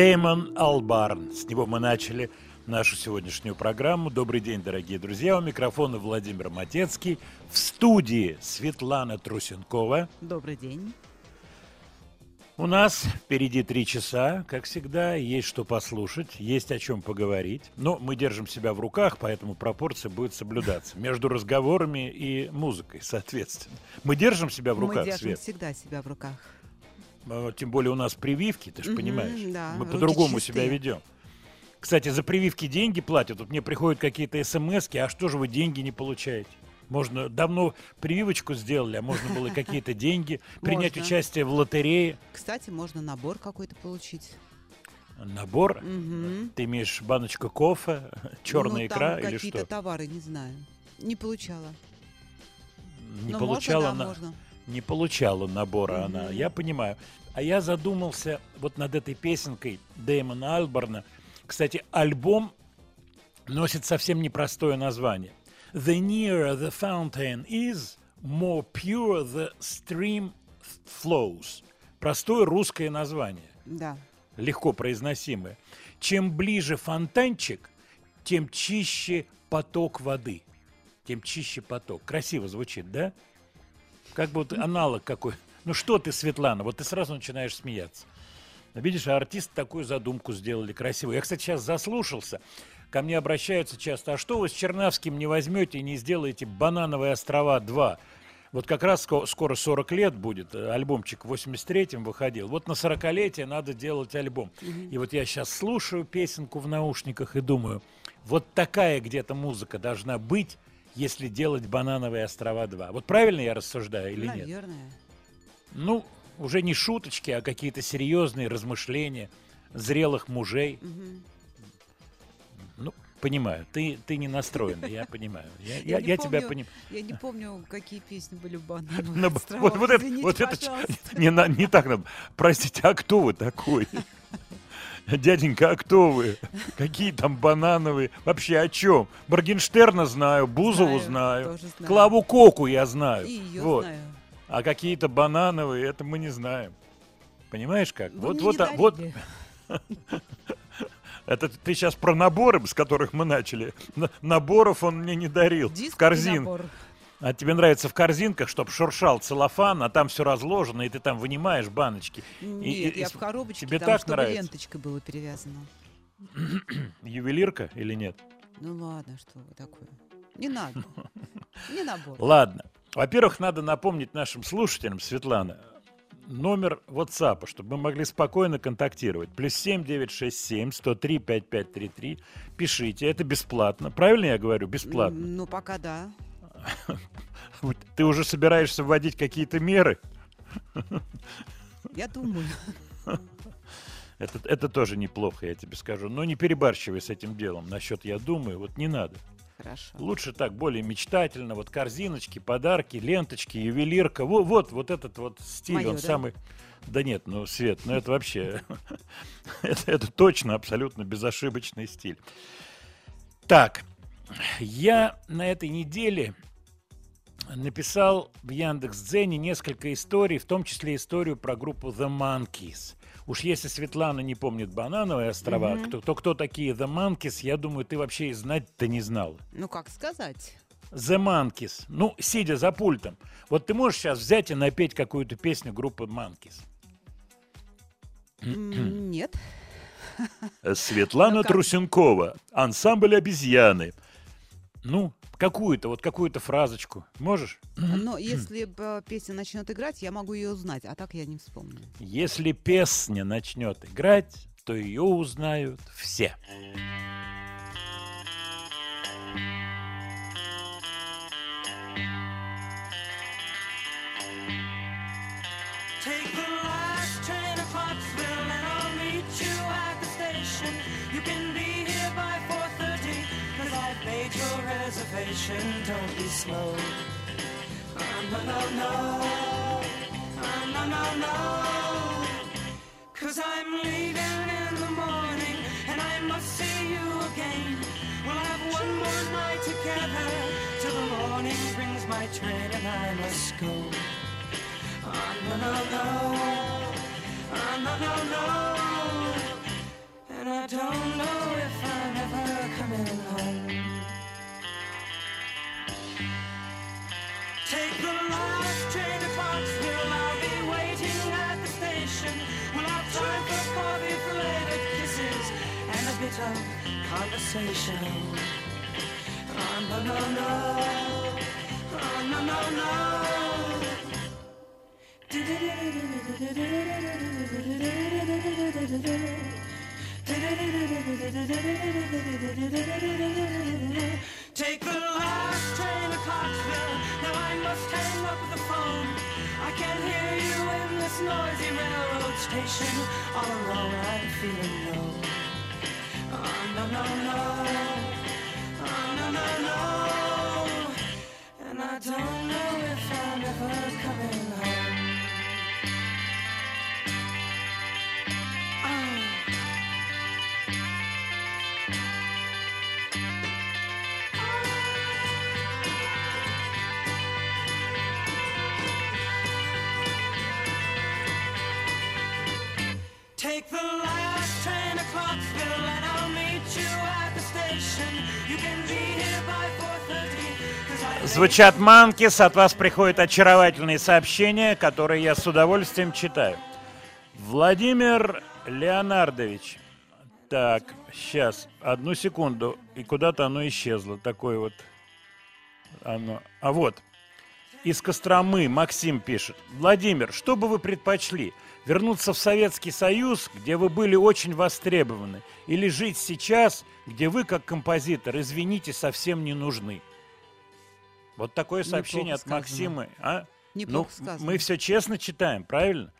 Дэймон Албарн. С него мы начали нашу сегодняшнюю программу. Добрый день, дорогие друзья. У микрофона Владимир Матецкий. В студии Светлана Трусенкова. Добрый день. У нас впереди три часа, как всегда, есть что послушать, есть о чем поговорить. Но мы держим себя в руках, поэтому пропорция будет соблюдаться между разговорами и музыкой, соответственно. Мы держим себя в Мы руках, держим Свет. всегда себя в руках. А, Тем более у нас прививки, ты же понимаешь. да, Мы по-другому себя ведем. Кстати, за прививки деньги платят. Вот мне приходят какие-то смс а что же вы деньги не получаете? Можно давно прививочку сделали, а можно было какие-то деньги, принять Можно. участие в лотерее. Кстати, можно набор какой-то получить. Набор. Ты имеешь баночку кофе, черная ну, икра или какие-то что? товары, не знаю. Не получала. Не Ну, получала можно, да, на- можно. Не получала набора она, я понимаю. А я задумался вот над этой песенкой Дэймона Альборна. Кстати, альбом носит совсем непростое название. The nearer the fountain is, more pure the stream flows. Простое русское название, Да. легко произносимое. Чем ближе фонтанчик, тем чище поток воды. Тем чище поток. Красиво звучит, да? Как бы вот аналог какой. Ну что ты, Светлана, вот ты сразу начинаешь смеяться. Видишь, а артисты такую задумку сделали красивую. Я, кстати, сейчас заслушался. Ко мне обращаются часто, а что вы с Чернавским не возьмете и не сделаете «Банановые острова 2»? Вот как раз ско- скоро 40 лет будет, э, альбомчик в 83-м выходил. Вот на 40-летие надо делать альбом. И вот я сейчас слушаю песенку в наушниках и думаю, вот такая где-то музыка должна быть, если делать банановые острова 2. Вот правильно я рассуждаю или нет? Наверное. Ну, уже не шуточки, а какие-то серьезные размышления зрелых мужей. Мгм. Ну, понимаю, ты, ты не настроена, я понимаю. Я, я, Я я тебя помню. понимаю. Я не помню, какие песни были в На «Банановых островах». вот, вот это, вот это не, не так надо. Простите, а кто вы такой? Дяденька, а кто вы? Какие там банановые? Вообще о чем? Баргенштерна знаю, Бузову Знаю, знаю. Клаву Коку я знаю. И ее вот. знаю. А какие-то банановые, это мы не знаем. Понимаешь как? Вы вот, вот, а- вот, это ты сейчас про наборы, с которых мы начали. Наборов он мне не дарил. Диск в корзин. набор. А тебе нравится в корзинках, чтобы шуршал целлофан, а там все разложено, и ты там вынимаешь баночки. И- Нет, и- я и в коробочке, тебе там, так чтобы нравится? ленточкой было перевязано. Ювелирка или нет? Ну ладно, что вы такое. Не надо. Не набор. Ладно. Во-первых, надо напомнить нашим слушателям, Светлана, номер WhatsApp, чтобы мы могли спокойно контактировать. Плюс 7 967 103 5533. Пишите, это бесплатно. Правильно я говорю? Бесплатно. Ну, пока да. Ты уже собираешься вводить какие-то меры? Я думаю. Это, это тоже неплохо, я тебе скажу. Но не перебарщивай с этим делом. Насчет я думаю, вот не надо. Хорошо. Лучше так, более мечтательно. Вот корзиночки, подарки, ленточки, ювелирка. Вот, вот, вот этот вот стиль, Моё, он да? самый... Да нет, ну, Свет, ну это вообще... это, это точно абсолютно безошибочный стиль. Так, я на этой неделе написал в Яндекс.Дзене несколько историй, в том числе историю про группу The Monkeys. Уж если Светлана не помнит Банановые острова, Мгм. кто, то кто такие The Monkeys, я думаю, ты вообще и знать-то не знала. Ну, как сказать? The Monkeys. Ну, сидя за пультом. Вот ты можешь сейчас взять и напеть какую-то песню группы Monkeys. Нет. Светлана Ну? Трусенкова. Ансамбль обезьяны. Ну, какую-то, вот какую-то фразочку. Можешь? Но если б, песня начнет играть, я могу ее узнать, а так я не вспомню. Если песня начнет играть, то ее узнают все. Take reservation. Don't be slow. No, no, no. No, no, no. Cause I'm leaving in the morning and I must see you again. We'll have one more night together till the morning brings my train and I must go. No, no, no. No, no, no. A conversation. Oh, no, no, no. Oh, no, no, no. Take the last train to Clarksville. Now I must hang up the phone. I can't hear you in this noisy railroad station. All alone, I'm feeling no, no, Звучат Манкис, от вас приходят очаровательные сообщения, которые я с удовольствием читаю. Владимир Леонардович. Так, сейчас, одну секунду. И куда-то оно исчезло. Такое вот оно. А вот. Из Костромы Максим пишет. Владимир, что бы вы предпочли? Вернуться в Советский Союз, где вы были очень востребованы? Или жить сейчас, где вы, как композитор, извините, совсем не нужны? Вот такое Неплохо сообщение от сказано. Максима. А? Неплохо ну, сказано. мы все честно читаем, правильно?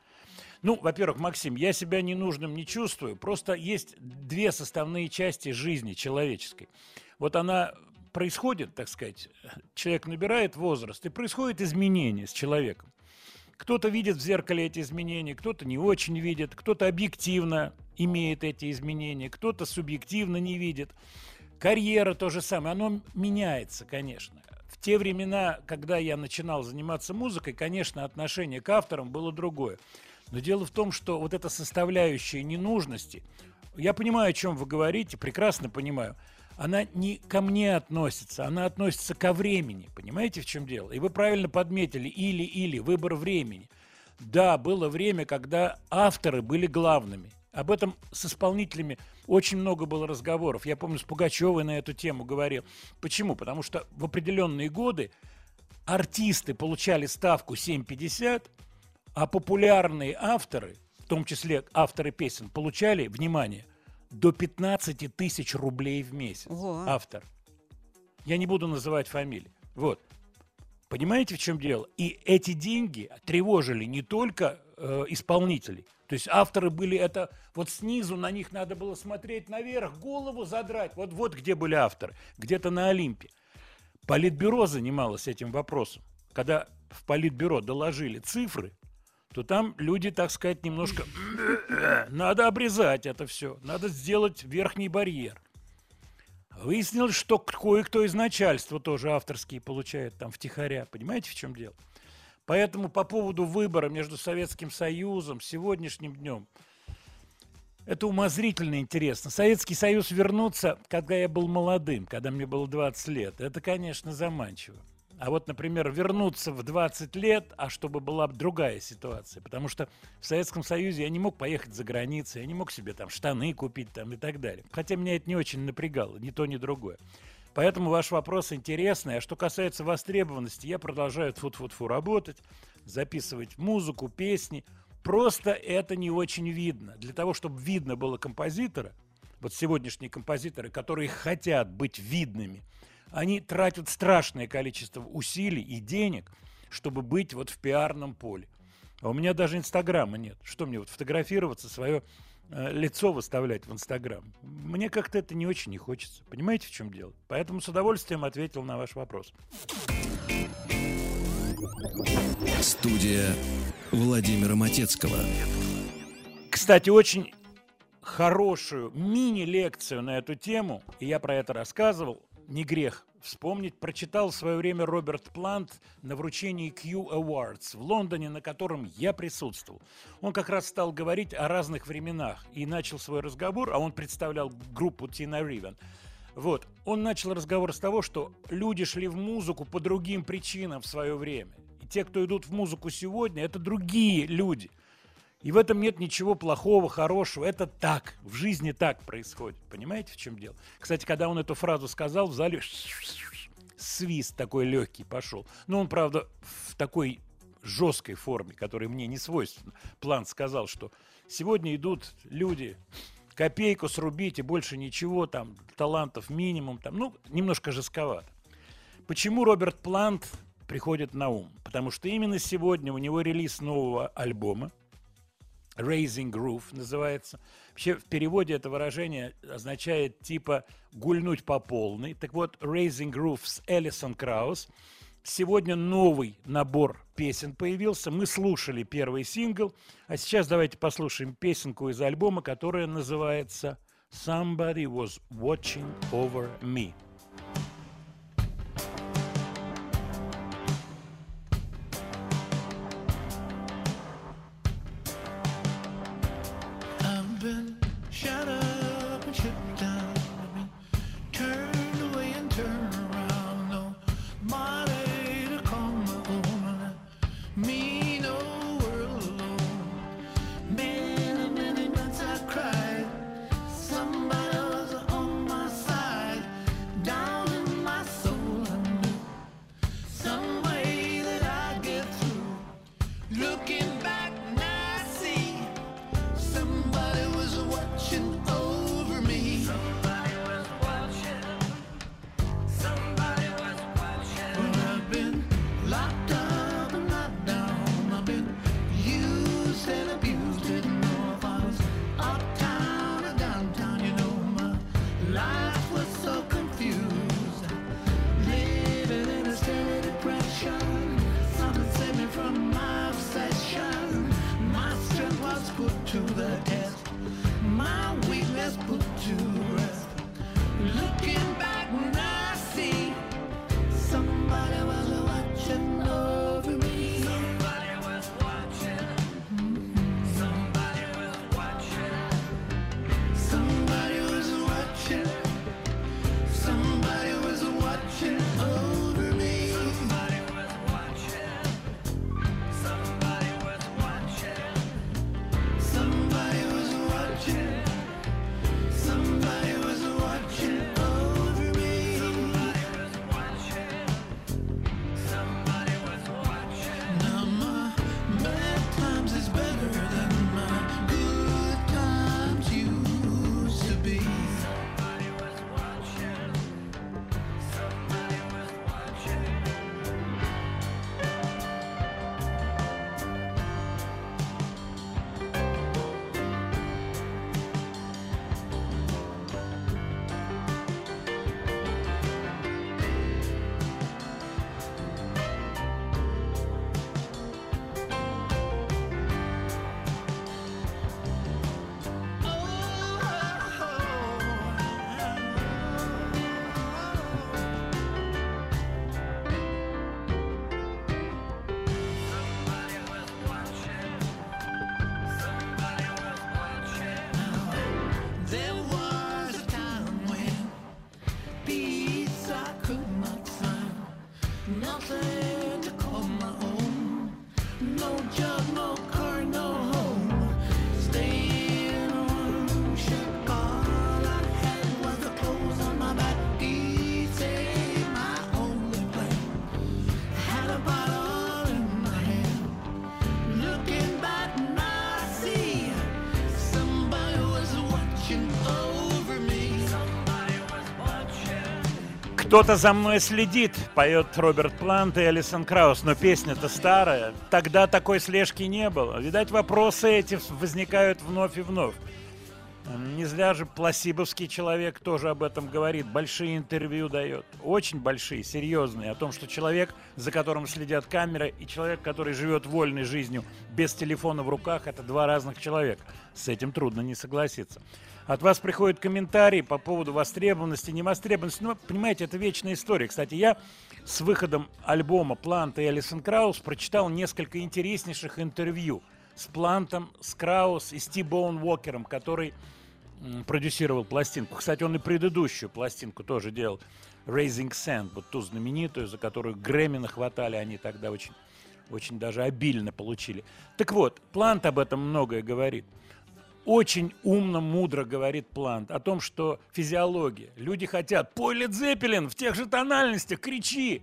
Ну, во-первых, Максим, я себя ненужным не чувствую. Просто есть две составные части жизни человеческой. Вот она происходит, так сказать, человек набирает возраст, и происходит изменение с человеком. Кто-то видит в зеркале эти изменения, кто-то не очень видит, кто-то объективно имеет эти изменения, кто-то субъективно не видит. Карьера то же самое, оно меняется, конечно. В те времена, когда я начинал заниматься музыкой, конечно, отношение к авторам было другое. Но дело в том, что вот эта составляющая ненужности, я понимаю, о чем вы говорите, прекрасно понимаю, она не ко мне относится, она относится ко времени. Понимаете, в чем дело? И вы правильно подметили, или-или, выбор времени. Да, было время, когда авторы были главными. Об этом с исполнителями очень много было разговоров. Я помню, с Пугачевой на эту тему говорил. Почему? Потому что в определенные годы артисты получали ставку 7,50, а популярные авторы, в том числе авторы песен, получали, внимание, до 15 тысяч рублей в месяц. Ого. Автор. Я не буду называть фамилии. Вот. Понимаете, в чем дело? И эти деньги тревожили не только э, исполнителей. То есть авторы были это вот снизу на них надо было смотреть наверх, голову задрать. Вот вот где были авторы, где-то на Олимпе. Политбюро занималось этим вопросом. Когда в Политбюро доложили цифры, то там люди, так сказать, немножко надо обрезать это все, надо сделать верхний барьер. Выяснилось, что кое-кто из начальства тоже авторские получает там втихаря. Понимаете, в чем дело? Поэтому по поводу выбора между Советским Союзом, сегодняшним днем, это умозрительно интересно. Советский Союз вернуться, когда я был молодым, когда мне было 20 лет, это, конечно, заманчиво. А вот, например, вернуться в 20 лет, а чтобы была другая ситуация. Потому что в Советском Союзе я не мог поехать за границу, я не мог себе там штаны купить там и так далее. Хотя меня это не очень напрягало, ни то, ни другое. Поэтому ваш вопрос интересный. А что касается востребованности, я продолжаю фу-фу-фу работать, записывать музыку, песни. Просто это не очень видно. Для того, чтобы видно было композитора, вот сегодняшние композиторы, которые хотят быть видными, они тратят страшное количество усилий и денег, чтобы быть вот в пиарном поле. А у меня даже Инстаграма нет. Что мне вот фотографироваться, свое лицо выставлять в Инстаграм? Мне как-то это не очень не хочется. Понимаете, в чем дело? Поэтому с удовольствием ответил на ваш вопрос. Студия Владимира Матецкого. Кстати, очень хорошую мини-лекцию на эту тему, и я про это рассказывал, не грех вспомнить, прочитал в свое время Роберт Плант на вручении Q Awards в Лондоне, на котором я присутствовал. Он как раз стал говорить о разных временах и начал свой разговор, а он представлял группу Тина Ривен. Вот, он начал разговор с того, что люди шли в музыку по другим причинам в свое время. И те, кто идут в музыку сегодня, это другие люди. И в этом нет ничего плохого, хорошего. Это так. В жизни так происходит. Понимаете, в чем дело? Кстати, когда он эту фразу сказал, в зале свист такой легкий пошел. Но он, правда, в такой жесткой форме, которая мне не свойственна. План сказал, что сегодня идут люди, копейку срубить и больше ничего, там, талантов минимум, там, ну, немножко жестковато. Почему Роберт Плант приходит на ум? Потому что именно сегодня у него релиз нового альбома, Raising Groove называется. Вообще в переводе это выражение означает типа гульнуть по полной. Так вот, Raising Groove с Элисон Краус. Сегодня новый набор песен появился. Мы слушали первый сингл, а сейчас давайте послушаем песенку из альбома, которая называется Somebody Was Watching Over Me. Кто-то за мной следит, поет Роберт Плант и Алисон Краус, но песня-то старая. Тогда такой слежки не было. Видать, вопросы эти возникают вновь и вновь. Не зря же пласибовский человек тоже об этом говорит, большие интервью дает, очень большие, серьезные, о том, что человек, за которым следят камеры, и человек, который живет вольной жизнью без телефона в руках, это два разных человека. С этим трудно не согласиться. От вас приходят комментарии по поводу востребованности, невостребованности. Ну, понимаете, это вечная история. Кстати, я с выходом альбома Планта и Алисон Краус прочитал несколько интереснейших интервью с Плантом, с Краус и с Ти Боун Уокером, который продюсировал пластинку. Кстати, он и предыдущую пластинку тоже делал. Raising Sand, вот ту знаменитую, за которую Грэмми нахватали они тогда очень, очень даже обильно получили. Так вот, Плант об этом многое говорит. Очень умно, мудро говорит Плант о том, что физиология. Люди хотят, пой Лед Зеппелин в тех же тональностях, кричи.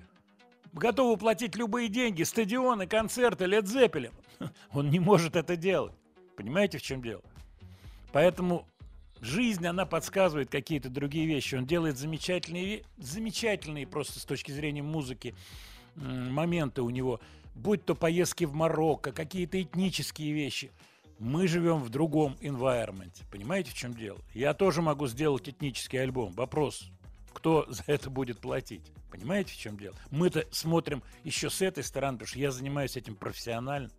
Готовы платить любые деньги, стадионы, концерты, Лед Зеппелин. Он не может это делать. Понимаете, в чем дело? Поэтому жизнь, она подсказывает какие-то другие вещи. Он делает замечательные, замечательные просто с точки зрения музыки моменты у него. Будь то поездки в Марокко, какие-то этнические вещи. Мы живем в другом environment. Понимаете, в чем дело? Я тоже могу сделать этнический альбом. Вопрос, кто за это будет платить? Понимаете, в чем дело? Мы-то смотрим еще с этой стороны, потому что я занимаюсь этим профессионально.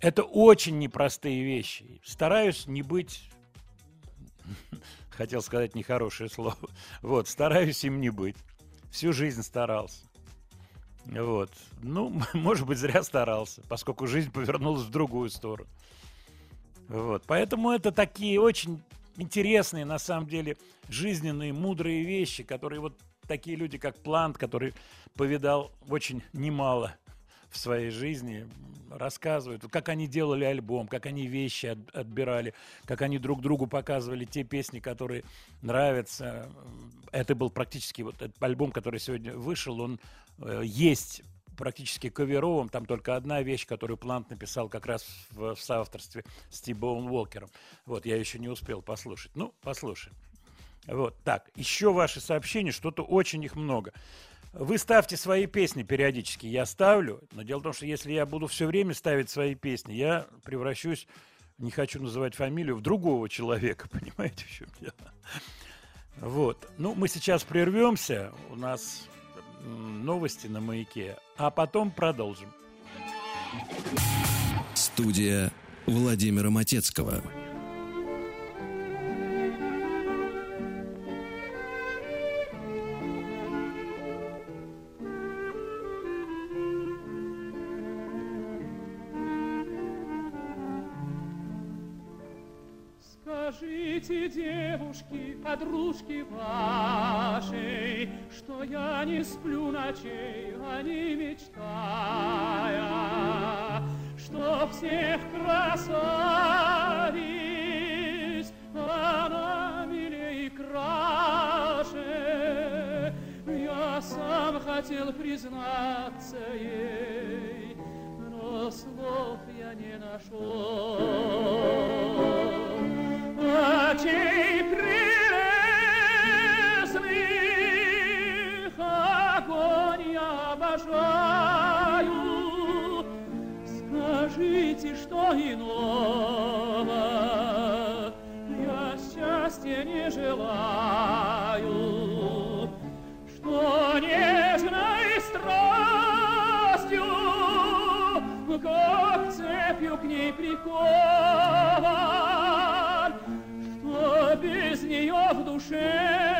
Это очень непростые вещи. Стараюсь не быть... Хотел сказать нехорошее слово. Вот, стараюсь им не быть. Всю жизнь старался. Вот. Ну, может быть, зря старался, поскольку жизнь повернулась в другую сторону. Вот. Поэтому это такие очень интересные, на самом деле, жизненные, мудрые вещи, которые вот такие люди, как Плант, который повидал очень немало в своей жизни, рассказывают, как они делали альбом, как они вещи от- отбирали, как они друг другу показывали те песни, которые нравятся. Это был практически вот этот альбом, который сегодня вышел, он э, есть практически каверовым, там только одна вещь, которую Плант написал как раз в, в соавторстве с Ти Боун Уолкером. Вот, я еще не успел послушать. Ну, послушаем. Вот, так, еще ваши сообщения, что-то очень их много. Вы ставьте свои песни периодически, я ставлю, но дело в том, что если я буду все время ставить свои песни, я превращусь, не хочу называть фамилию, в другого человека, понимаете, в чем дело? Вот, ну, мы сейчас прервемся, у нас новости на маяке, а потом продолжим. Студия Владимира Матецкого. Девушки, подружки вашей, Что я не сплю ночей, а не мечтая, Что всех красавиц она милее и краше. Я сам хотел признаться ей, но слов я не нашел. Очей Что иного я счастья не желаю, что нежной страстью, как цепью к ней прикован, что без нее в душе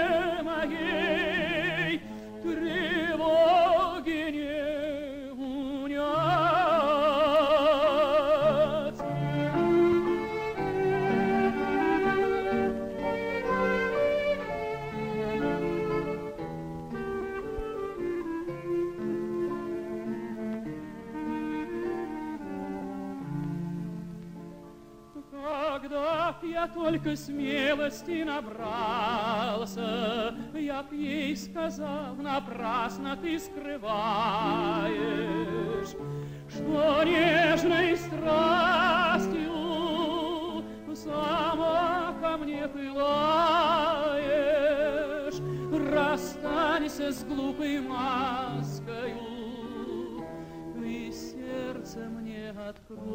только смелости набрался, я б ей сказал, напрасно ты скрываешь, что нежной страстью сама ко мне пылаешь. Расстанься с глупой маскою, и сердце мне открой.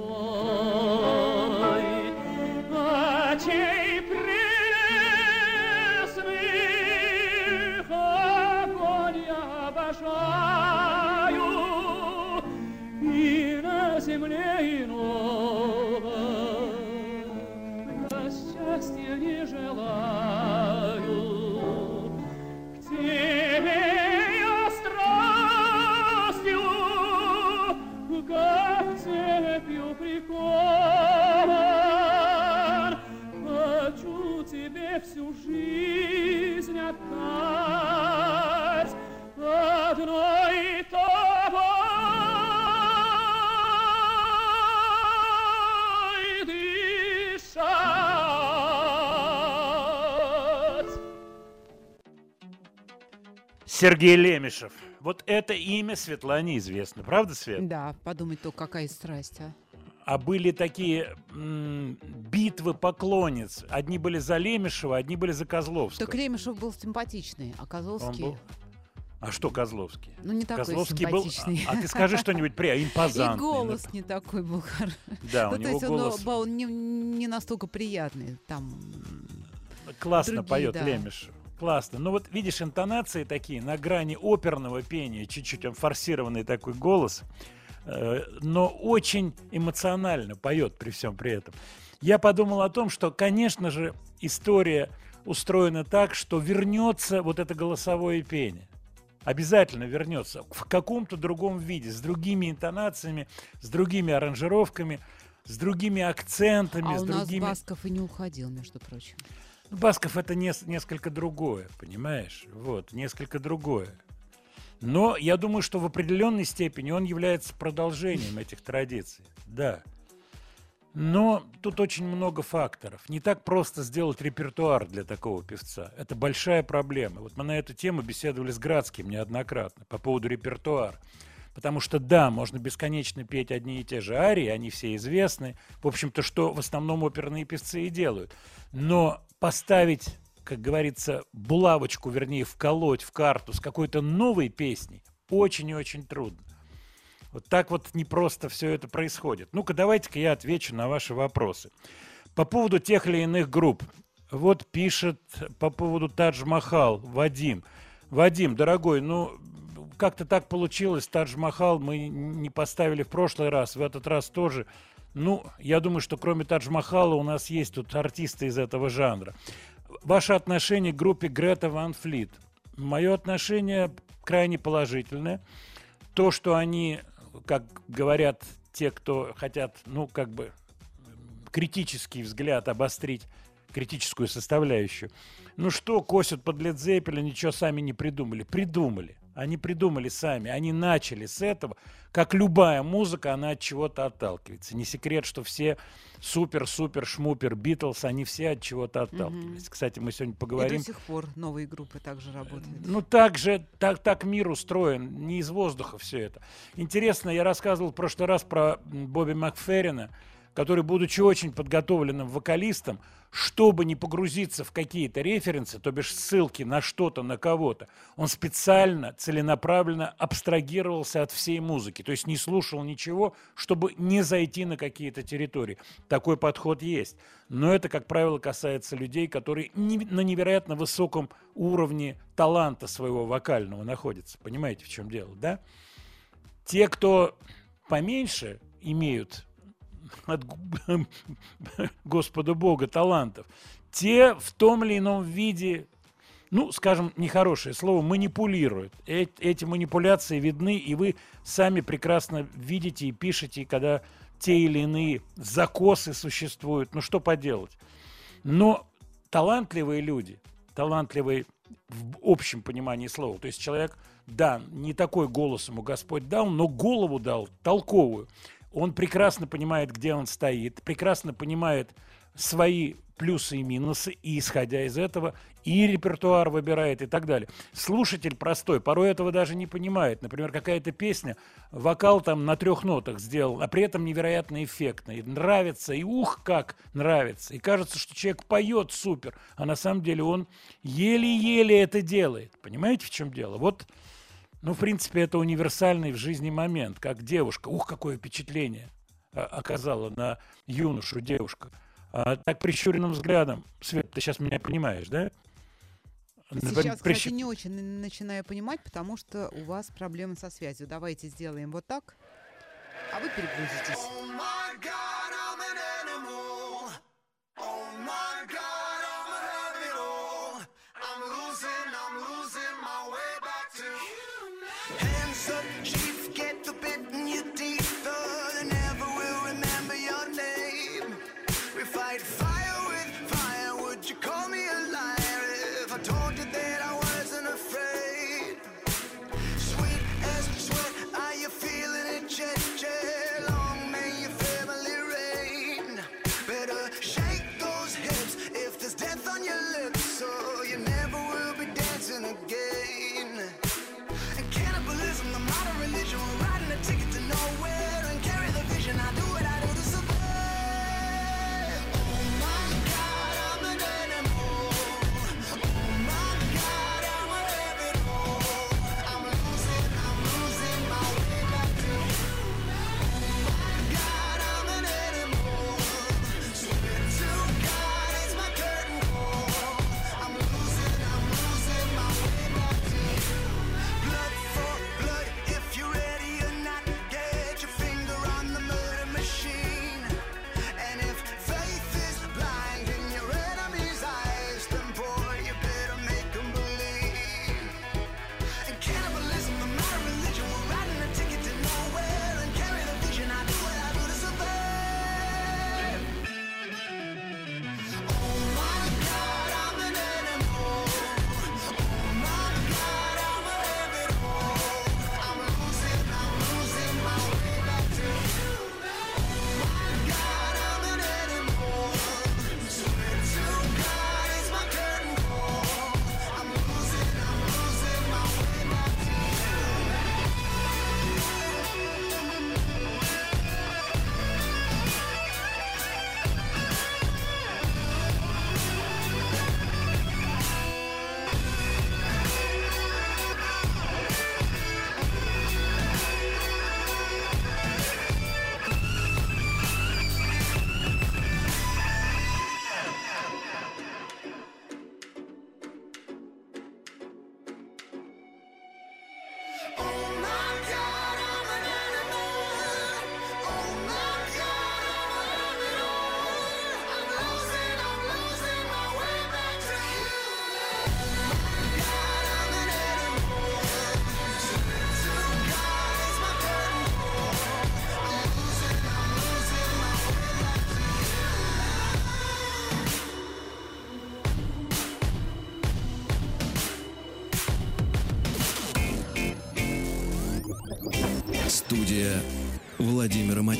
Сергей Лемешев. Вот это имя Светлане известно. Правда, Свет? Да, подумать то, какая страсть, а. А были такие м, битвы поклонниц. Одни были за Лемешева, одни были за Козловского. Так Лемешев был симпатичный, а Он Козловский... был- А что Козловский? Ну, не такой Козловский был... А, а ты скажи что-нибудь при И импозантный. голос ну, не такой был хороший. Да, у Ну, то него есть он, голос он не, не настолько приятный. Там классно другие, поет да. Лемешев. Классно. Ну вот видишь, интонации такие на грани оперного пения, чуть-чуть он форсированный такой голос, э, но очень эмоционально поет при всем при этом. Я подумал о том, что, конечно же, история устроена так, что вернется вот это голосовое пение. Обязательно вернется в каком-то другом виде, с другими интонациями, с другими аранжировками, с другими акцентами, а с у нас другими... Басков и не уходил, между прочим. Ну, Басков это нес- несколько другое, понимаешь? Вот, несколько другое. Но я думаю, что в определенной степени он является продолжением этих традиций. Да. Но тут очень много факторов. Не так просто сделать репертуар для такого певца. Это большая проблема. Вот мы на эту тему беседовали с Градским неоднократно по поводу репертуара. Потому что, да, можно бесконечно петь одни и те же арии, они все известны. В общем-то, что в основном оперные певцы и делают. Но поставить, как говорится, булавочку, вернее, вколоть в карту с какой-то новой песней очень и очень трудно. Вот так вот не просто все это происходит. Ну-ка, давайте-ка я отвечу на ваши вопросы. По поводу тех или иных групп. Вот пишет по поводу Тадж-Махал Вадим. Вадим, дорогой, ну, как-то так получилось, Тадж-Махал мы не поставили в прошлый раз, в этот раз тоже. Ну, я думаю, что кроме Тадж-Махала у нас есть тут артисты из этого жанра. Ваше отношение к группе Грета Ван Флит. Мое отношение крайне положительное. То, что они, как говорят те, кто хотят, ну, как бы критический взгляд обострить, критическую составляющую. Ну что, косят под Led Zeppelin, ничего сами не придумали. Придумали. Они придумали сами. Они начали с этого. Как любая музыка, она от чего-то отталкивается. Не секрет, что все супер-супер шмупер Битлз, они все от чего-то отталкивались. Кстати, мы сегодня И поговорим. до сих пор новые группы также работают. Ну, так же, так, так мир устроен, не из воздуха все это. Интересно, я рассказывал в прошлый раз про Бобби Макферрина, который, будучи очень подготовленным вокалистом, чтобы не погрузиться в какие-то референсы, то бишь ссылки на что-то, на кого-то, он специально, целенаправленно абстрагировался от всей музыки, то есть не слушал ничего, чтобы не зайти на какие-то территории. Такой подход есть. Но это, как правило, касается людей, которые не- на невероятно высоком уровне таланта своего вокального находятся. Понимаете, в чем дело, да? Те, кто поменьше имеют от Господа Бога талантов, те в том или ином виде, ну, скажем, нехорошее слово, манипулируют. Э- эти манипуляции видны, и вы сами прекрасно видите и пишете, когда те или иные закосы существуют. Ну, что поделать? Но талантливые люди, талантливые в общем понимании слова, то есть человек, да, не такой голос ему Господь дал, но голову дал толковую. Он прекрасно понимает, где он стоит, прекрасно понимает свои плюсы и минусы, и исходя из этого и репертуар выбирает и так далее. Слушатель простой порой этого даже не понимает. Например, какая-то песня, вокал там на трех нотах сделал, а при этом невероятно эффектно. И нравится, и ух, как нравится. И кажется, что человек поет супер, а на самом деле он еле-еле это делает. Понимаете, в чем дело? Вот ну, в принципе, это универсальный в жизни момент, как девушка. Ух, какое впечатление а, оказала на юношу девушка. А, так прищуренным взглядом. Свет, ты сейчас меня понимаешь, да? Сейчас, Прищ... кстати, не очень начинаю понимать, потому что у вас проблемы со связью. Давайте сделаем вот так, а вы перегрузитесь. Oh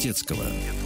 Высоцкого.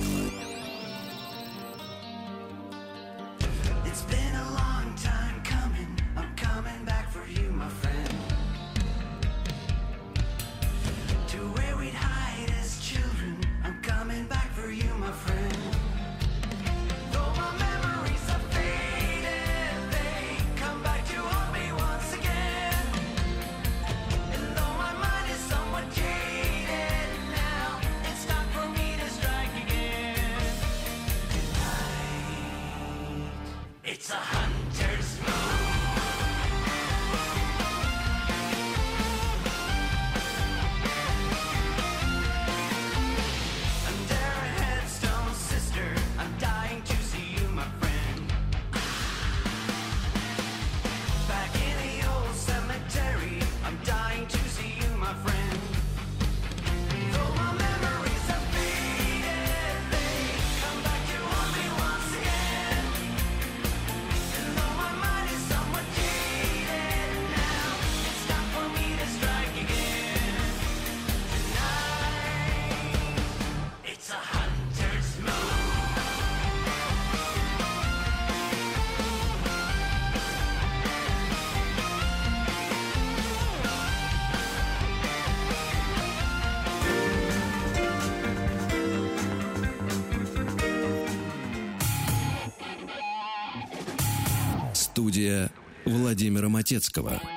Владимира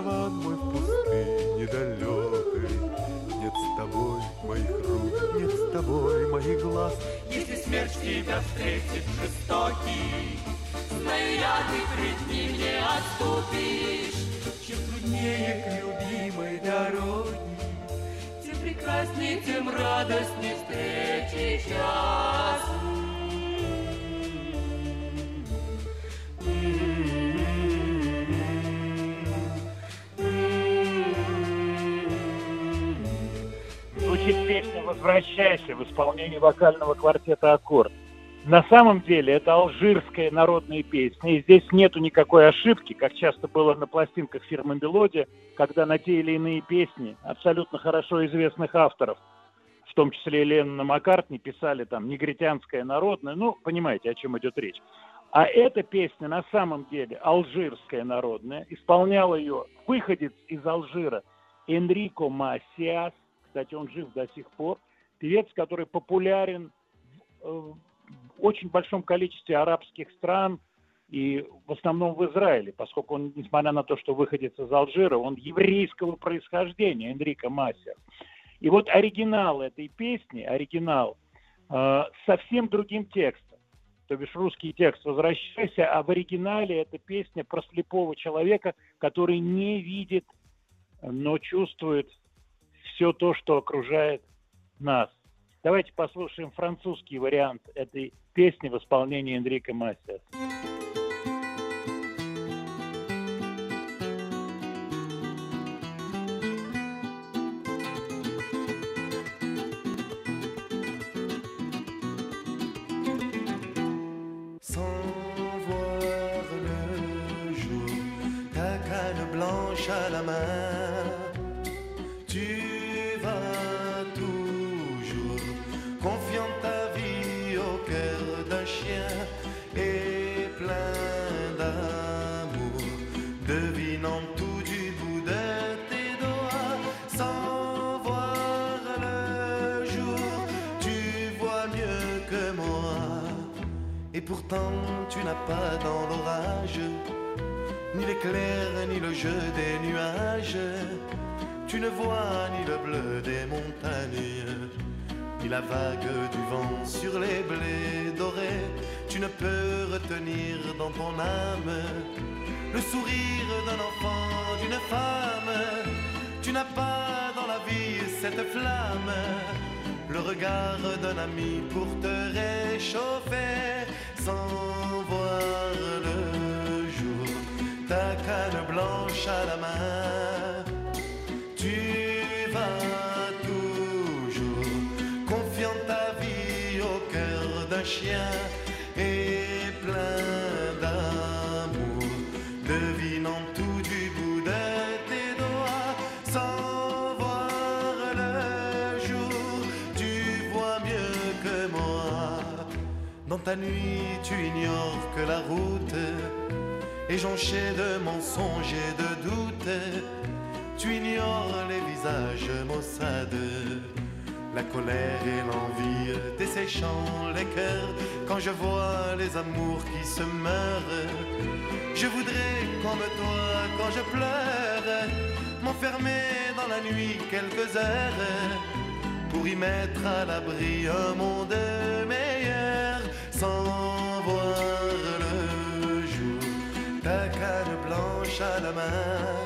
Караван мой в пустыне далекой. Нет с тобой моих рук, нет с тобой моих глаз. Если смерть тебя встретит жестокий, Знаю я, ты пред ним не отступишь. Чем труднее к любимой дороге, Тем прекраснее, тем радостнее встречи час. Песня «Возвращайся» в исполнении вокального квартета «Аккорд». На самом деле это алжирская народная песня, и здесь нету никакой ошибки, как часто было на пластинках фирмы «Мелодия», когда на те или иные песни абсолютно хорошо известных авторов, в том числе и Леннона Маккартни, писали там «Негритянская народная», ну, понимаете, о чем идет речь. А эта песня на самом деле алжирская народная, исполнял ее выходец из Алжира Энрико Масиас, кстати, он жив до сих пор, певец, который популярен э, в очень большом количестве арабских стран и в основном в Израиле, поскольку он, несмотря на то, что выходец из Алжира, он еврейского происхождения, Энрико Масиас. И вот оригинал этой песни, оригинал, э, совсем другим текстом. То бишь русский текст «Возвращайся», а в оригинале это песня про слепого человека, который не видит, но чувствует все то, что окружает нас. Давайте послушаем французский вариант этой песни в исполнении Энрика canne blanche à la main, pourtant tu n'as pas dans l'orage Ni l'éclair ni le jeu des nuages. Tu ne vois ni le bleu des montagnes Ni la vague du vent sur les blés dorés. Tu ne peux retenir dans ton âme Le sourire d'un enfant, d'une femme. Tu n'as pas dans la vie cette flamme le regard d'un ami pour te réchauffer sans voir le jour. Ta canne blanche à la main, tu vas toujours confiant ta vie au cœur d'un chien. Ta nuit, tu ignores que la route est jonchée de mensonges et de doutes. Tu ignores les visages maussades, la colère et l'envie desséchant les cœurs. Quand je vois les amours qui se meurent, je voudrais comme toi quand je pleure, m'enfermer dans la nuit quelques heures pour y mettre à l'abri un monde sans voir le jour. Ta canne blanche à la main,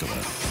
Владимира Матецкого. There's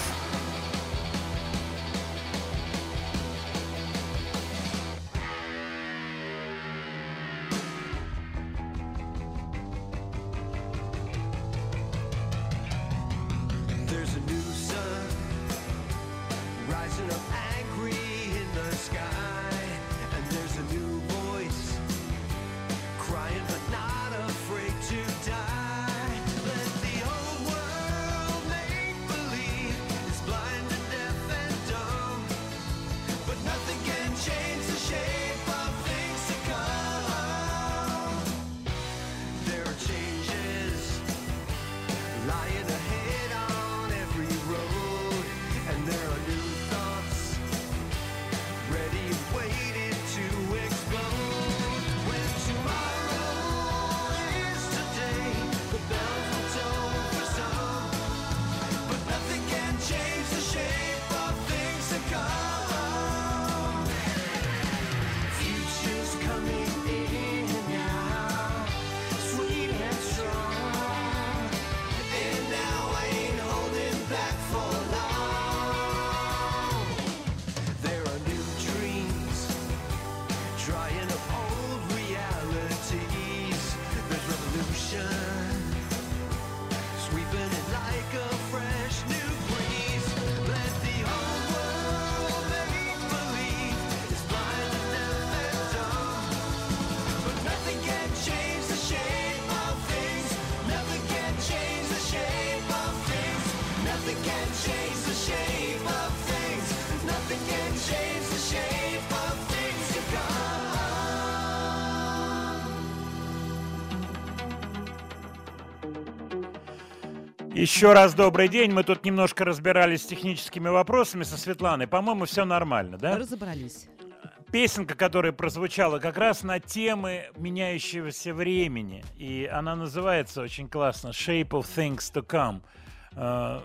Еще раз добрый день. Мы тут немножко разбирались с техническими вопросами со Светланой. По-моему, все нормально, да? Разобрались. Песенка, которая прозвучала как раз на темы меняющегося времени. И она называется очень классно «Shape of Things to Come». Э,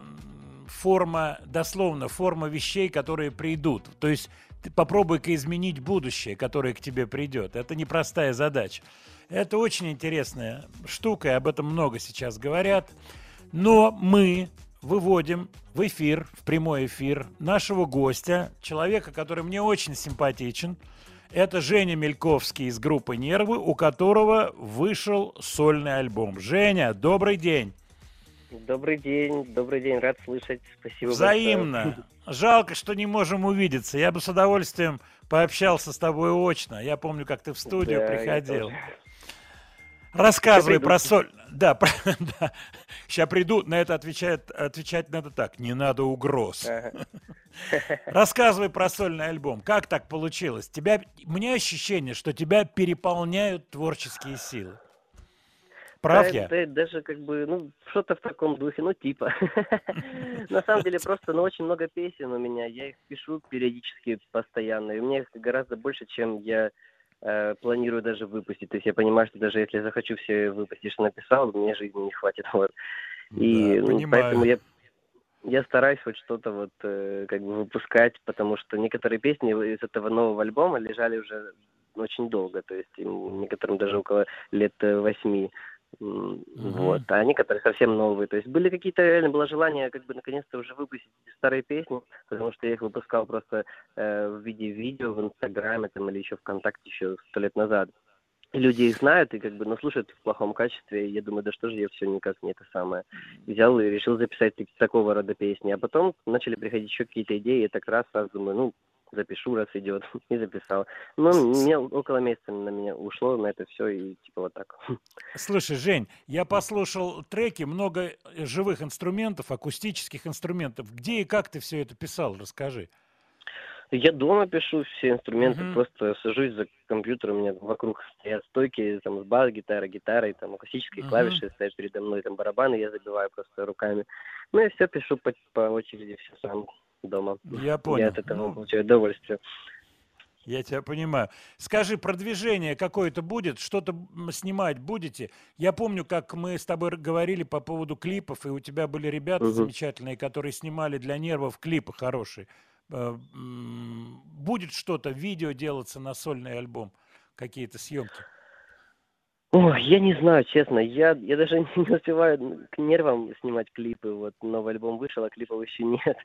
Форма, дословно, форма вещей, которые придут. То есть ты попробуй-ка изменить будущее, которое к тебе придет. Это непростая задача. Это очень интересная штука, и об этом много сейчас говорят. Но мы выводим в эфир, в прямой эфир, нашего гостя, человека, который мне очень симпатичен. Это Женя Мельковский из группы «Нервы», у которого вышел сольный альбом. Женя, добрый день. Добрый день, добрый день, рад слышать. Спасибо Взаимно. Жалко, что не можем увидеться. Я бы с удовольствием пообщался с тобой очно. Я помню, как ты в студию Да, я приходил. тоже. Рассказывай про соль. Да, да. Сейчас приду, на это отвечает, отвечать надо так. Не надо угроз. Ага. Рассказывай про сольный альбом. Как так получилось? Тебя, у меня ощущение, что тебя переполняют творческие силы. Прав Да, я? да, даже как бы, ну, что-то в таком духе, ну, типа. На самом деле, просто, ну, очень много песен у меня, я их пишу периодически, постоянно, и мне их гораздо больше, чем я э, планирую даже выпустить. То есть я понимаю, что даже если я захочу все выпустить, что написал, мне жизни не хватит, вот. И Да, ну, поэтому я я стараюсь хоть что-то вот э, как бы выпускать, потому что некоторые песни из этого нового альбома лежали уже очень долго, то есть некоторым даже около лет э, восьми. М, Вот. А некоторые совсем новые. То есть были какие-то, реально было желание как бы наконец-то уже выпустить старые песни, потому что я их выпускал просто э, в виде видео в Инстаграме там, или еще ВКонтакте еще сто лет назад. И люди их знают и как бы, ну, слушают в плохом качестве. И я думаю, да что же я все никак не это самое. Взял и решил записать так- такого рода песни. А потом начали приходить еще какие-то идеи. Я так раз, раз думаю, ну, запишу, раз идет. И записал. Ну, мне около месяца на меня ушло на это все и типа вот так. Слушай, Жень, я послушал треки, много э, живых инструментов, акустических инструментов. Где и как ты все это писал? Расскажи. Я дома пишу все инструменты, Мгм. просто сажусь за компьютер, у меня вокруг стоят стойки, там, с бас-гитарой, гитарой, там, акустические Мгм. клавиши стоят передо мной, там, барабаны я забиваю просто руками. Ну, я все пишу по, по очереди, все сам дома. Я понял. от этого Ну. получаю удовольствие. Я тебя понимаю. Скажи, продвижение какое-то будет? Что-то снимать будете? Я помню, как мы с тобой говорили по поводу клипов, и у тебя были ребята Мгм. замечательные, которые снимали для нервов клипы хорошие. Э, Будет что-то, видео делаться на сольный альбом? Какие-то съемки? Ой, я не знаю, честно, я, я даже не успеваю к нервам снимать клипы, вот новый альбом вышел, а клипов еще нет.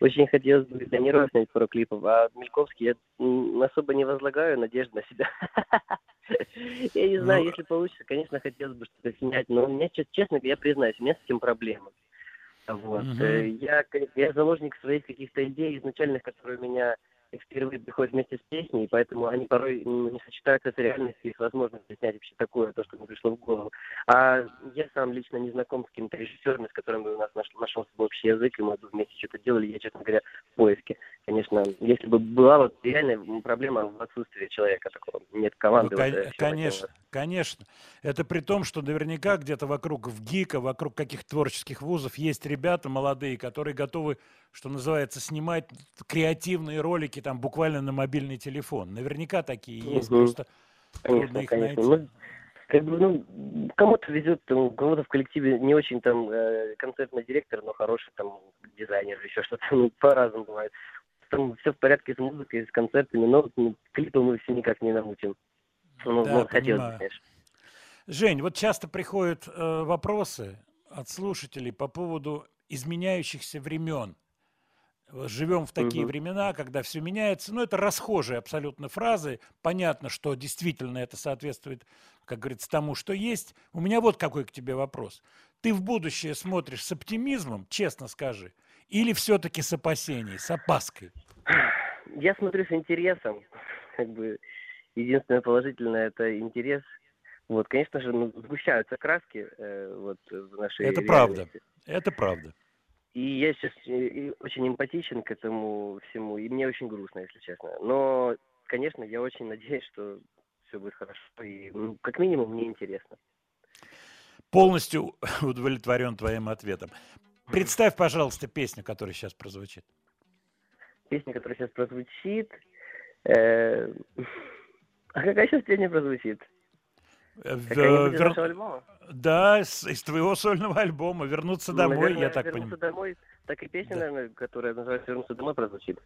Очень хотелось бы для нервов снять пару клипов, а Мельковский я особо не возлагаю надежд на себя. Я не знаю, Ну, если получится, конечно, хотелось бы что-то снять, но у меня, чес- честно, я признаюсь, у меня с этим проблемы. Вот. Э, Я, я заложник своих каких-то идей изначальных, которые у меня впервые приходят вместе с песней, и поэтому они порой не сочетаются с реальностью и с возможностью снять вообще такое, то, что мне пришло в голову. А я сам лично не знаком с какими-то режиссерами, с которыми у нас наш, нашелся бы общий язык, и мы бы вместе что-то делали, я, честно говоря, в поиске. Конечно, если бы была вот реальная проблема в отсутствии человека такого, нет Ну, команды. вот, э, всё конечно, конечно. Это при том, что наверняка где-то вокруг в ГИКа, вокруг каких-то творческих вузов есть ребята молодые, которые готовы, что называется, снимать креативные ролики там буквально на мобильный телефон. Наверняка такие есть, Мгм. просто трудно Конечно, их конечно. найти. Ну, как бы, ну, кому-то везет, у кого-то в коллективе не очень там э, концертный директор, но хороший там дизайнер или еще что-то, ну, по-разному бывает. Там все в порядке с музыкой, с концертами, но ну, клипы мы все никак не намутим. Ну, Да, ну, хотелось конечно. Жень, вот часто приходят э, вопросы от слушателей по поводу изменяющихся времен. Вот Живем в такие Мгм. времена, когда все меняется. Ну, это расхожие абсолютно фразы. Понятно, что действительно это соответствует, как говорится, тому, что есть. У меня вот какой к тебе вопрос. Ты в будущее смотришь с оптимизмом, честно скажи, или все-таки с опасением, с опаской? Я смотрю с интересом. Как бы единственное положительное это интерес. Вот, конечно же, ну, сгущаются краски э, вот в нашей Это правда. реальности. Это правда. И я сейчас очень эмпатичен к этому всему, и мне очень грустно, если честно. Но, конечно, я очень надеюсь, что все будет хорошо, и ну, как минимум мне интересно. Полностью удовлетворен твоим ответом. Представь, пожалуйста, песню, которая сейчас прозвучит. Песня, которая сейчас прозвучит... э, А какая сейчас песня прозвучит? Э, Какая-нибудь вер- нашего альбома? Да, с- из твоего сольного альбома «Вернуться домой», Ну, Наверное, я так «Вернуться понимаю. домой», так и песня, Да. наверное, которая называется «Вернуться домой» прозвучит.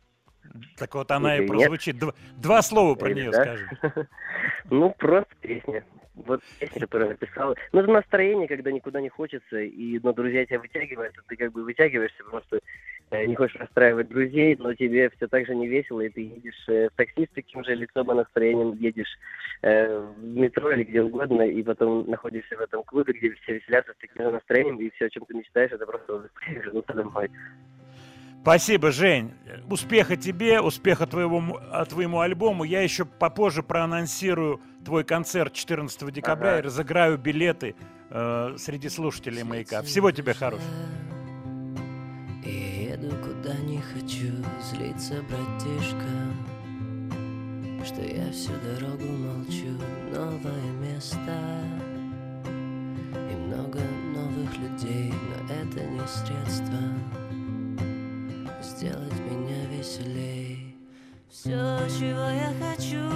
Так вот она и Или нет? прозвучит. Два, два слова про Или нее да? скажи. Ну, просто песня. Вот песня, которую я написал. Ну, это настроение, когда никуда не хочется, и но друзья тебя вытягивают, а ты как бы вытягиваешься, потому что не хочешь расстраивать друзей, но тебе все так же не весело, и ты едешь э, в такси с таким же лицом и настроением, едешь э, в метро или где угодно, и потом находишься в этом клубе, где все веселятся с таким же настроением, и все, о чем ты мечтаешь, это просто вернуться домой. Спасибо, Жень. успеха тебе, успеха твоему, а, твоему альбому. Я еще попозже проанонсирую твой концерт 14 декабря Ага. и разыграю билеты э, среди слушателей «Маяка». Всего тебе хорошего. Еду куда не хочу Злиться, братишка. Что я всю дорогу молчу Новое место. И много новых людей Но это не средство. Сделать меня веселей. Все, чего я хочу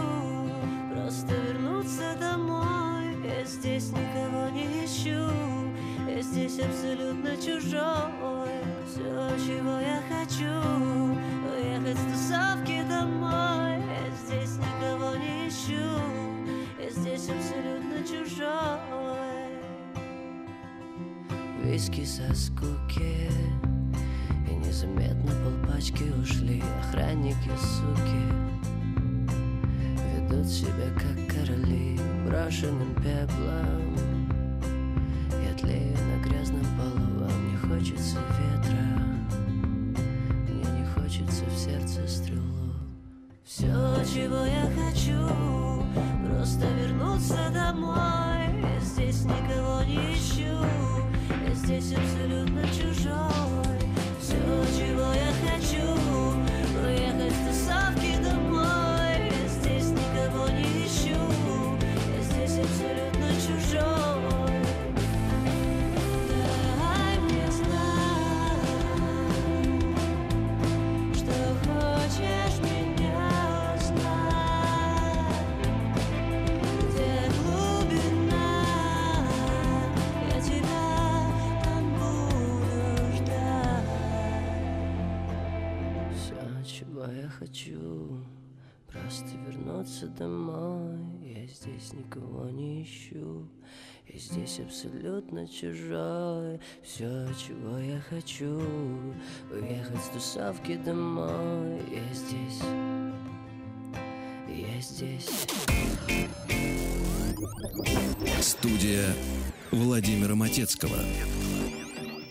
Просто вернуться домой. Я здесь никого не ищу Я здесь абсолютно чужой. Все, чего я хочу Уехать с тусовки домой. Я здесь никого не ищу Я здесь абсолютно чужой. Виски со скуки И незаметно полпачки ушли. Охранники, суки Ведут себя как короли Брошенным пеплом Я тлею на грязном полу А мне хочется ветра. Мне не хочется в сердце стрелу. Все, чего я хочу Просто вернуться домой. Я здесь никого не ищу Я здесь абсолютно чужой. Все, чего я хочу Уехать с тусовки домой. Я здесь никого не ищу Я здесь абсолютно чужой хочу Просто вернуться домой. Я здесь никого не ищу Я здесь абсолютно чужой. Все, чего я хочу Уехать с тусовки домой. Я здесь Я здесь. Студия Владимира Матецкого.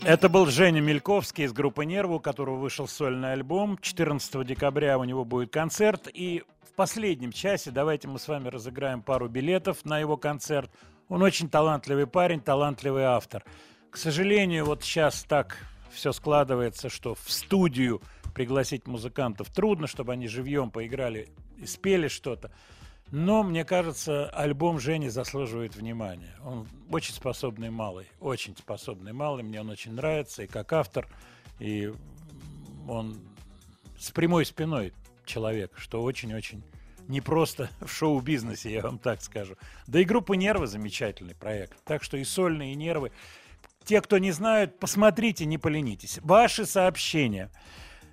Это был Женя Мельковский из группы «Нервы», у которого вышел сольный альбом. 14 декабря у него будет концерт. И в последнем часе давайте мы с вами разыграем пару билетов на его концерт. Он очень талантливый парень, талантливый автор. К сожалению, вот сейчас так все складывается, что в студию пригласить музыкантов трудно, чтобы они живьем поиграли и спели что-то. Но, мне кажется, альбом Жени заслуживает внимания. Он очень способный малый, очень способный малый. Мне он очень нравится и как автор, и он с прямой спиной человек, что очень-очень непросто в шоу-бизнесе, я вам так скажу. Да и группа «Нервы» замечательный проект. Так что и сольные, и «Нервы». Те, кто не знают, посмотрите, не поленитесь. Ваши сообщения.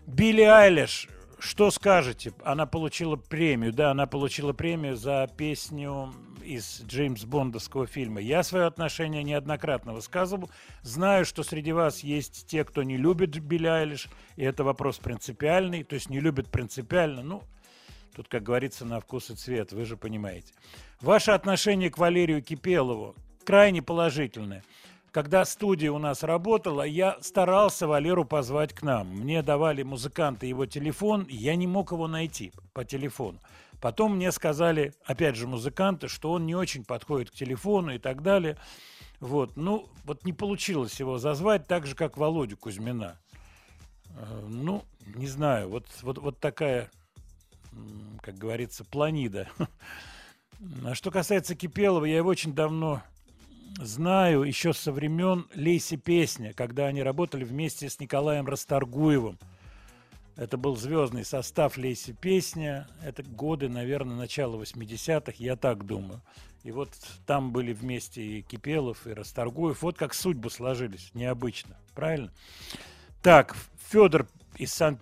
Билли Айлиш, что скажете? Она получила премию, да, она получила премию за песню из Джеймс Бондовского фильма. Я свое отношение неоднократно высказывал. Знаю, что среди вас есть те, кто не любит Билли Айлиш, и это вопрос принципиальный, то есть не любит принципиально, ну, тут, как говорится, на вкус и цвет, вы же понимаете. Ваше отношение к Валерию Кипелову крайне положительное. Когда студия у нас работала, я старался Валеру позвать к нам. Мне давали музыканты его телефон, я не мог его найти по телефону. Потом мне сказали, опять же, музыканты, что он не очень подходит к телефону и так далее. Вот, ну, вот не получилось его зазвать так же, как Володю Кузьмина. Э, Ну, не знаю, вот, вот, вот такая, как говорится, планида. А что касается Кипелова, я его очень давно знаю, еще со времен Лейси Песня, когда они работали вместе с Николаем Расторгуевым. Это был звездный состав Лейси Песня. Это годы, наверное, начала 80-х, я так думаю. И вот там были вместе и Кипелов, и Расторгуев. Вот как судьбы сложились, необычно. Правильно? Так, Федор из Сан-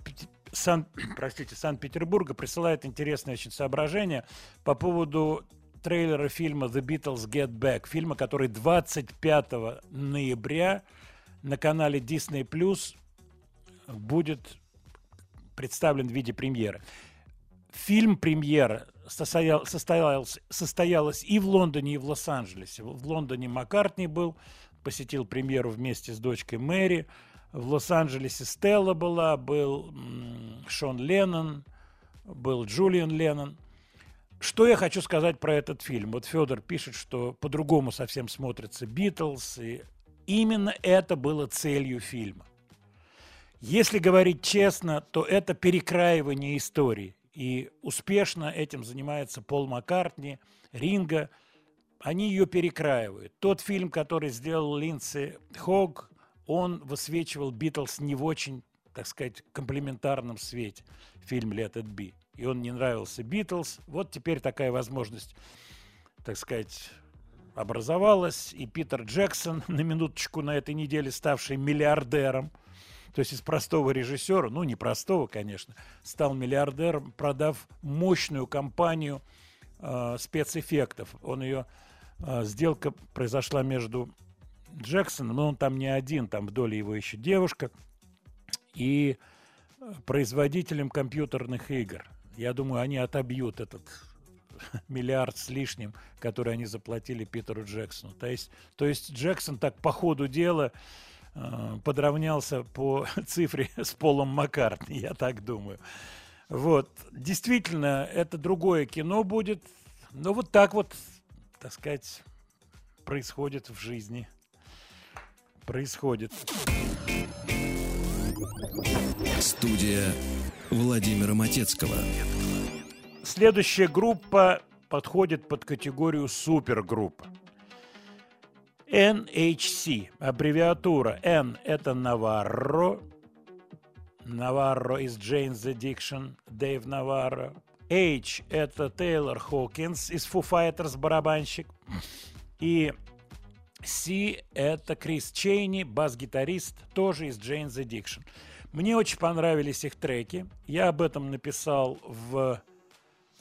Сан- простите, Санкт-Петербурга присылает интересное очень соображение по поводу трейлера фильма The Beatles Get Back, фильма, который 25 ноября на канале Disney Plus будет представлен в виде премьеры. Фильм премьера состоял, состоялась, состоялась и в Лондоне, и в Лос-Анджелесе. В Лондоне Маккартни был, посетил премьеру вместе с дочкой Мэри. В Лос-Анджелесе Стелла была, был Шон Леннон, был Джулиан Леннон. Что я хочу сказать про этот фильм? Вот Федор пишет, что по-другому совсем смотрятся Битлз, и именно это было целью фильма. Если говорить честно, то это перекраивание истории. И успешно этим занимается Пол Маккартни, Ринга. Они ее перекраивают. Тот фильм, который сделал Линдси Хог, он высвечивал Битлз не в очень, так сказать, комплементарном свете. Фильм «Let it be». И он не нравился Битлз. Вот теперь такая возможность, так сказать, образовалась. И Питер Джексон, на минуточку на этой неделе ставший миллиардером, то есть из простого режиссера, ну не простого, конечно, стал миллиардером, продав мощную компанию э, спецэффектов. Он ее э, сделка произошла между Джексоном, но он там не один, там в доле его еще девушка и э, производителем компьютерных игр. Я думаю, они отобьют этот миллиард с лишним, который они заплатили Питеру Джексону. То есть, то есть Джексон так по ходу дела э, подравнялся по цифре с Полом Маккартни, я так думаю. Вот. Действительно, это другое кино будет. Но вот так вот, так сказать, происходит в жизни. Происходит. Студия Владимира Матецкого. Следующая группа подходит под категорию супергруппа. NHC, аббревиатура N – это Наварро, Наварро из Jane's Addiction, Дэйв Наварро. H – это Тейлор Хокинс из Foo Fighters, барабанщик. И C – это Крис Чейни, бас-гитарист, тоже из Jane's Addiction. Мне очень понравились их треки. Я об этом написал в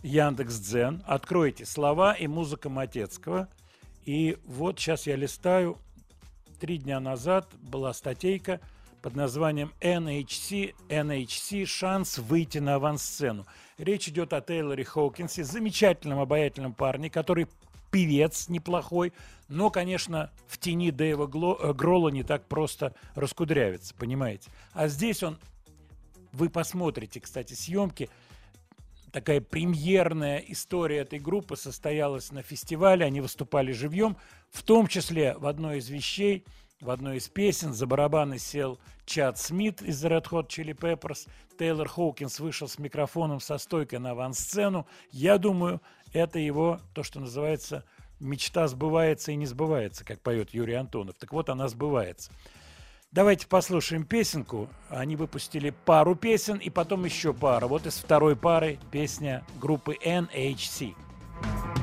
Яндекс Дзен. Откройте слова и музыка Матецкого. И вот сейчас я листаю. Три дня назад была статейка под названием NHC, NHC «Шанс выйти на авансцену». Речь идет о Тейлоре Хоукинсе, замечательном обаятельном парне, который певец неплохой, но, конечно, в тени Дэйва Гло- э, Гролла не так просто раскудрявится, понимаете? А здесь он, вы посмотрите, кстати, съемки, такая премьерная история этой группы состоялась на фестивале, они выступали живьем, в том числе в одной из вещей, в одной из песен за барабаны сел Чад Смит из Red Hot Chili Peppers, Тейлор Хоукинс вышел с микрофоном со стойкой на авансцену. Я думаю, это его, то, что называется, мечта сбывается и не сбывается, как поет Юрий Антонов. Так вот, она сбывается. Давайте послушаем песенку. Они выпустили пару песен и потом еще пару. Вот из второй пары песня группы NHC. It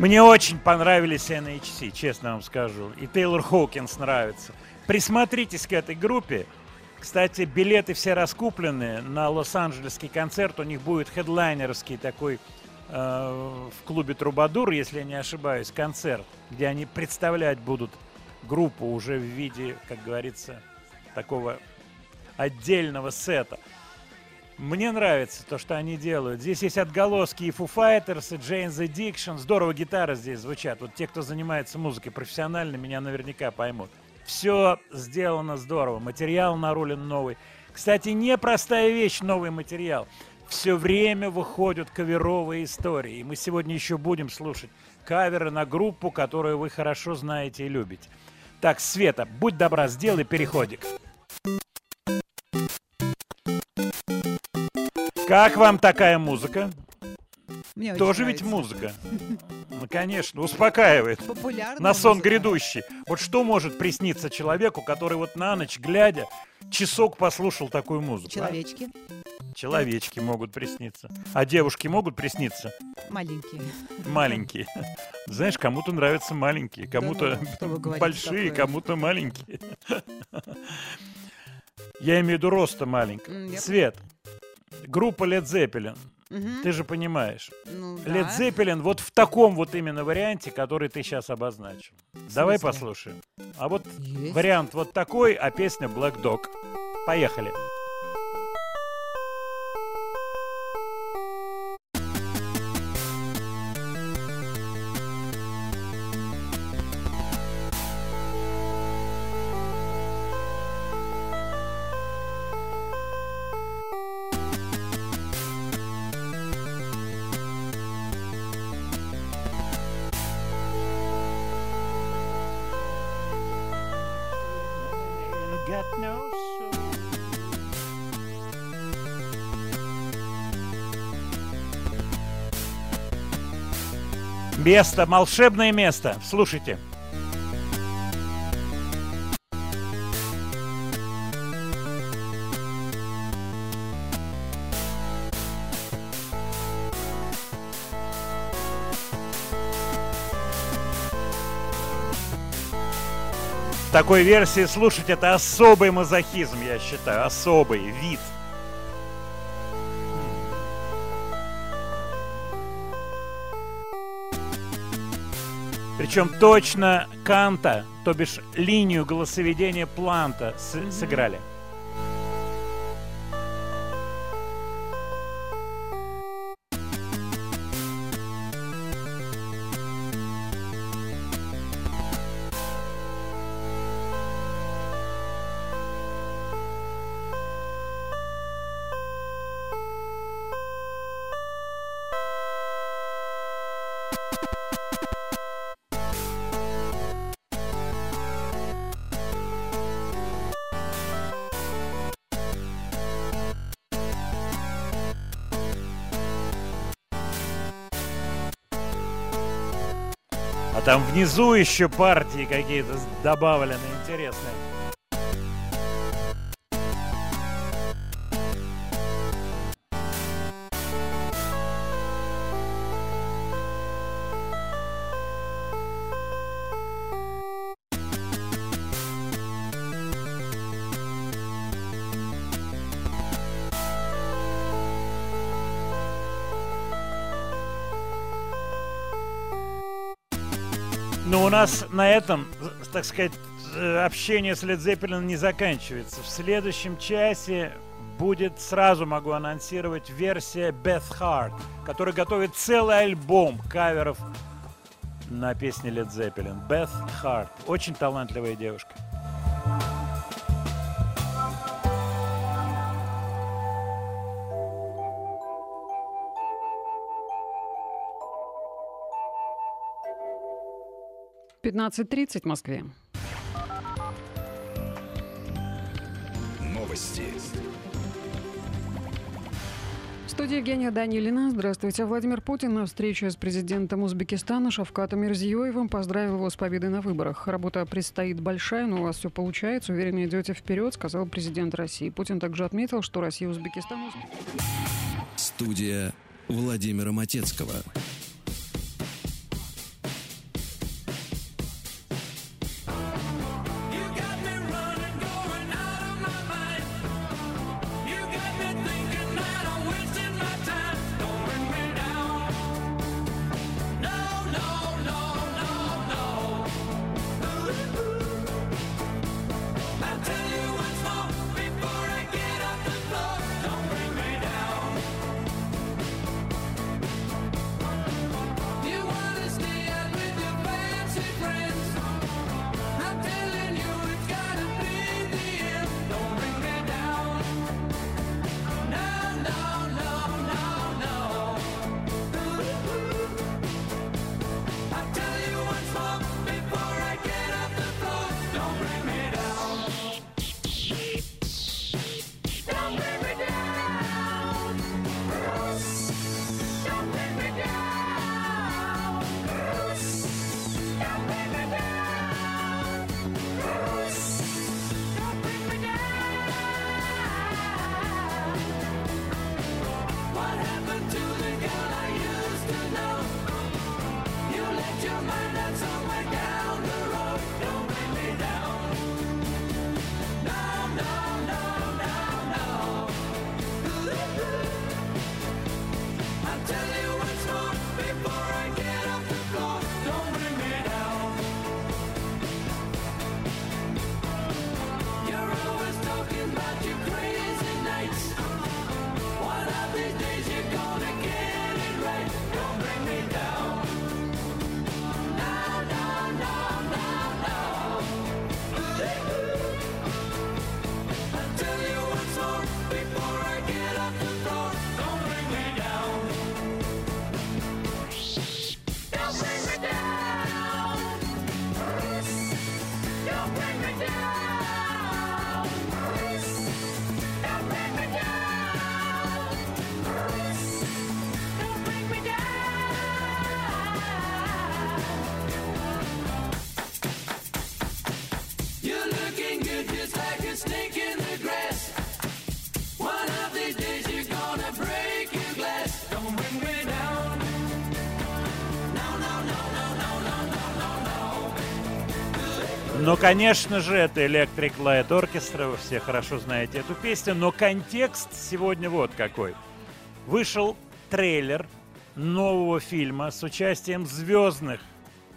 Мне очень понравились NHC, честно вам скажу. И Тейлор Хоукинс нравится. Присмотритесь к этой группе. Кстати, билеты все раскуплены на Лос-Анджелесский концерт. У них будет хедлайнерский такой э, в клубе Трубадур, если я не ошибаюсь, концерт, где они представлять будут группу уже в виде, как говорится, такого отдельного сета. Мне нравится то, что они делают. Здесь есть отголоски и Foo Fighters, и Jane's Addiction. Здорово гитары здесь звучат. Вот те, кто занимается музыкой профессионально, меня наверняка поймут. Все сделано здорово. Материал нарулен новый. Кстати, непростая вещь, новый материал. Все время выходят каверовые истории. И мы сегодня еще будем слушать каверы на группу, которую вы хорошо знаете и любите. Так, Света, будь добра, сделай переходик. Как вам такая музыка? Мне Тоже ведь музыка. Ну, конечно, успокаивает. Популярная На сон музыка. грядущий. Вот что может присниться человеку, который вот на ночь, глядя, часок послушал такую музыку? а? Человечки Человечки могут присниться. А девушки могут присниться? маленькие. Маленькие. Знаешь, кому-то нравятся маленькие, кому-то ну, большие, кому-то маленькие. Я имею в виду роста маленького. Я Свет, группа Led Zeppelin. Мгм. Ты же понимаешь. Ну, Led да. Zeppelin вот в таком вот именно варианте, который ты сейчас обозначил. Давай послушаем. А вот Есть. вариант вот такой, а песня Black Dog. Поехали. Got Место, волшебное место. Слушайте. В такой версии слушать это особый мазохизм, я считаю. Особый вид. Причем точно Канта, то бишь линию голосоведения Планта с- сыграли. Там внизу еще партии какие-то добавлены интересные. Нас на этом, так сказать, общение с Led Zeppelin не заканчивается. В следующем часе будет, сразу могу анонсировать, версия Beth Hart, которая готовит целый альбом каверов на песни Led Zeppelin. Beth Hart. Очень талантливая девушка. Пятнадцать тридцать в Москве. Новости. В студии Евгения Данилина. Здравствуйте. Владимир Путин на встрече с президентом Узбекистана Шавкатом Мирзиёевым поздравил его с победой на выборах. Работа предстоит большая, но у вас все получается. Уверенно идете вперед, сказал президент России. Путин также отметил, что Россия и Узбекистан Студия Владимира Матецкого. Конечно же, это Electric Light Orchestra, вы все хорошо знаете эту песню, но контекст сегодня вот какой. Вышел трейлер нового фильма с участием звездных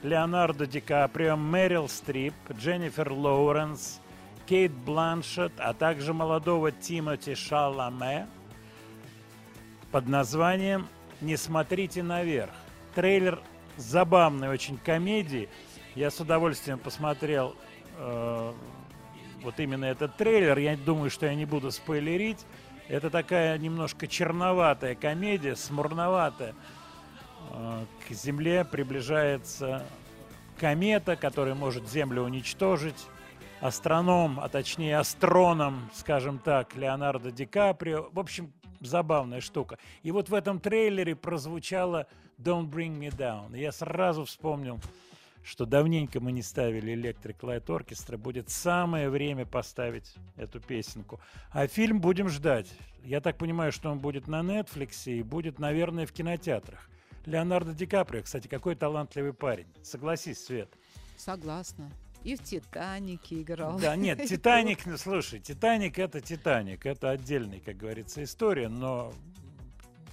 Леонардо Ди Каприо, Мэрил Стрип, Дженнифер Лоуренс, Кейт Бланшет, а также молодого Тимоти Шаламе под названием «Не смотрите наверх». Трейлер забавной очень комедии. Я с удовольствием посмотрел вот именно этот трейлер. Я думаю, что я не буду спойлерить. Это такая немножко черноватая комедия, смурноватая. Э, К Земле приближается комета, которая может Землю уничтожить. Астроном, а точнее астроном, скажем так, Леонардо Ди Каприо. В общем, забавная штука. И вот в этом трейлере прозвучало «Don't Bring Me Down». Я сразу вспомнил, что давненько мы не ставили Electric Light Orchestra. Будет самое время поставить эту песенку. А фильм будем ждать. Я так понимаю, что он будет на Netflix и будет, наверное, в кинотеатрах. Леонардо Ди Каприо, кстати, какой талантливый парень. Согласись, Свет. Согласна. И в «Титанике» играл. Да, нет, «Титаник», ну, слушай, «Титаник» — это «Титаник», это отдельная, как говорится, история, но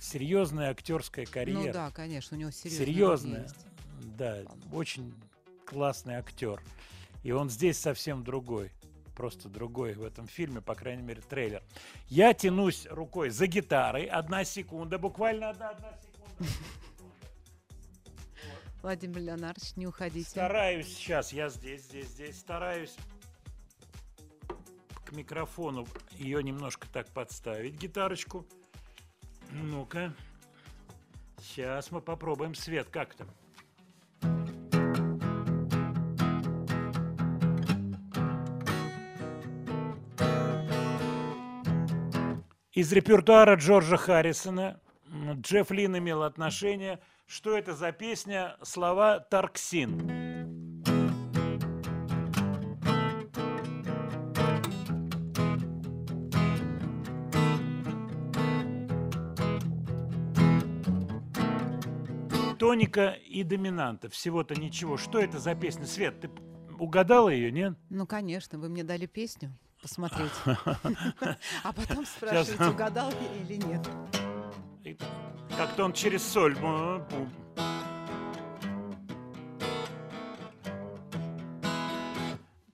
серьезная актерская карьера. Ну да, конечно, у него серьезная. Серьезная. Да, очень классный актер. И он здесь совсем другой. Просто другой в этом фильме, по крайней мере, трейлер. Я тянусь рукой за гитарой. Одна секунда, буквально одна, одна секунда. Владимир Леонардович, не уходите. Стараюсь сейчас, я здесь, здесь, здесь. Стараюсь к микрофону ее немножко так подставить, гитарочку. Ну-ка. Сейчас мы попробуем свет. Как там? Из репертуара Джорджа Харрисона Джефф Лин имел отношение. Что это за песня? Слова Тарксин. Тоника и доминанта. Всего-то ничего. Что это за песня? Свет, ты угадала ее, нет? Ну, конечно, вы мне дали песню посмотреть. А потом Сейчас. спрашиваете, угадал я или нет. Как-то он через соль.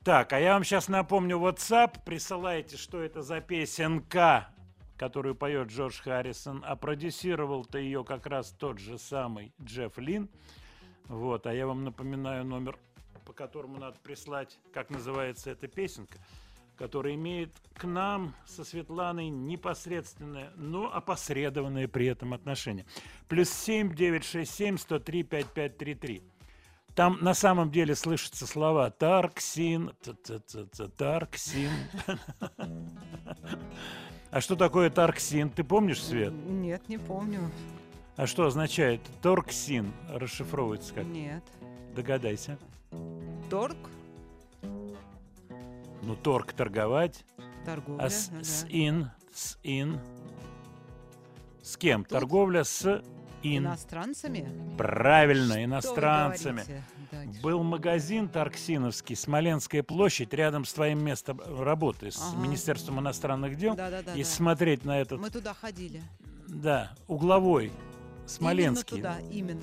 Так, а я вам сейчас напомню WhatsApp. Присылайте, что это за песенка, которую поет Джордж Харрисон. А продюсировал-то ее как раз тот же самый Джефф Лин. Вот, а я вам напоминаю номер, по которому надо прислать, как называется эта песенка, которая имеет к нам со Светланой непосредственное, но опосредованное при этом отношение. Плюс 7 967 103 5533. Там на самом деле слышатся слова Тарксин, Тарксин. А что такое Тарксин? Ты помнишь, Свет? Нет, не помню. А что означает Торксин? Расшифровывается как? Нет. Догадайся. Торг, Ну, торг торговать. торговля. А с, ну с ин, с ин. С кем? Торговля с ин. Иностранцами? Правильно, Что иностранцами. Был магазин Тарксиновский, Смоленская площадь, рядом с твоим местом работы, с Ага. Министерством иностранных дел. Да-да-да, Если да. смотреть на этот, Мы туда ходили. да, угловой, Смоленский. Именно туда, именно.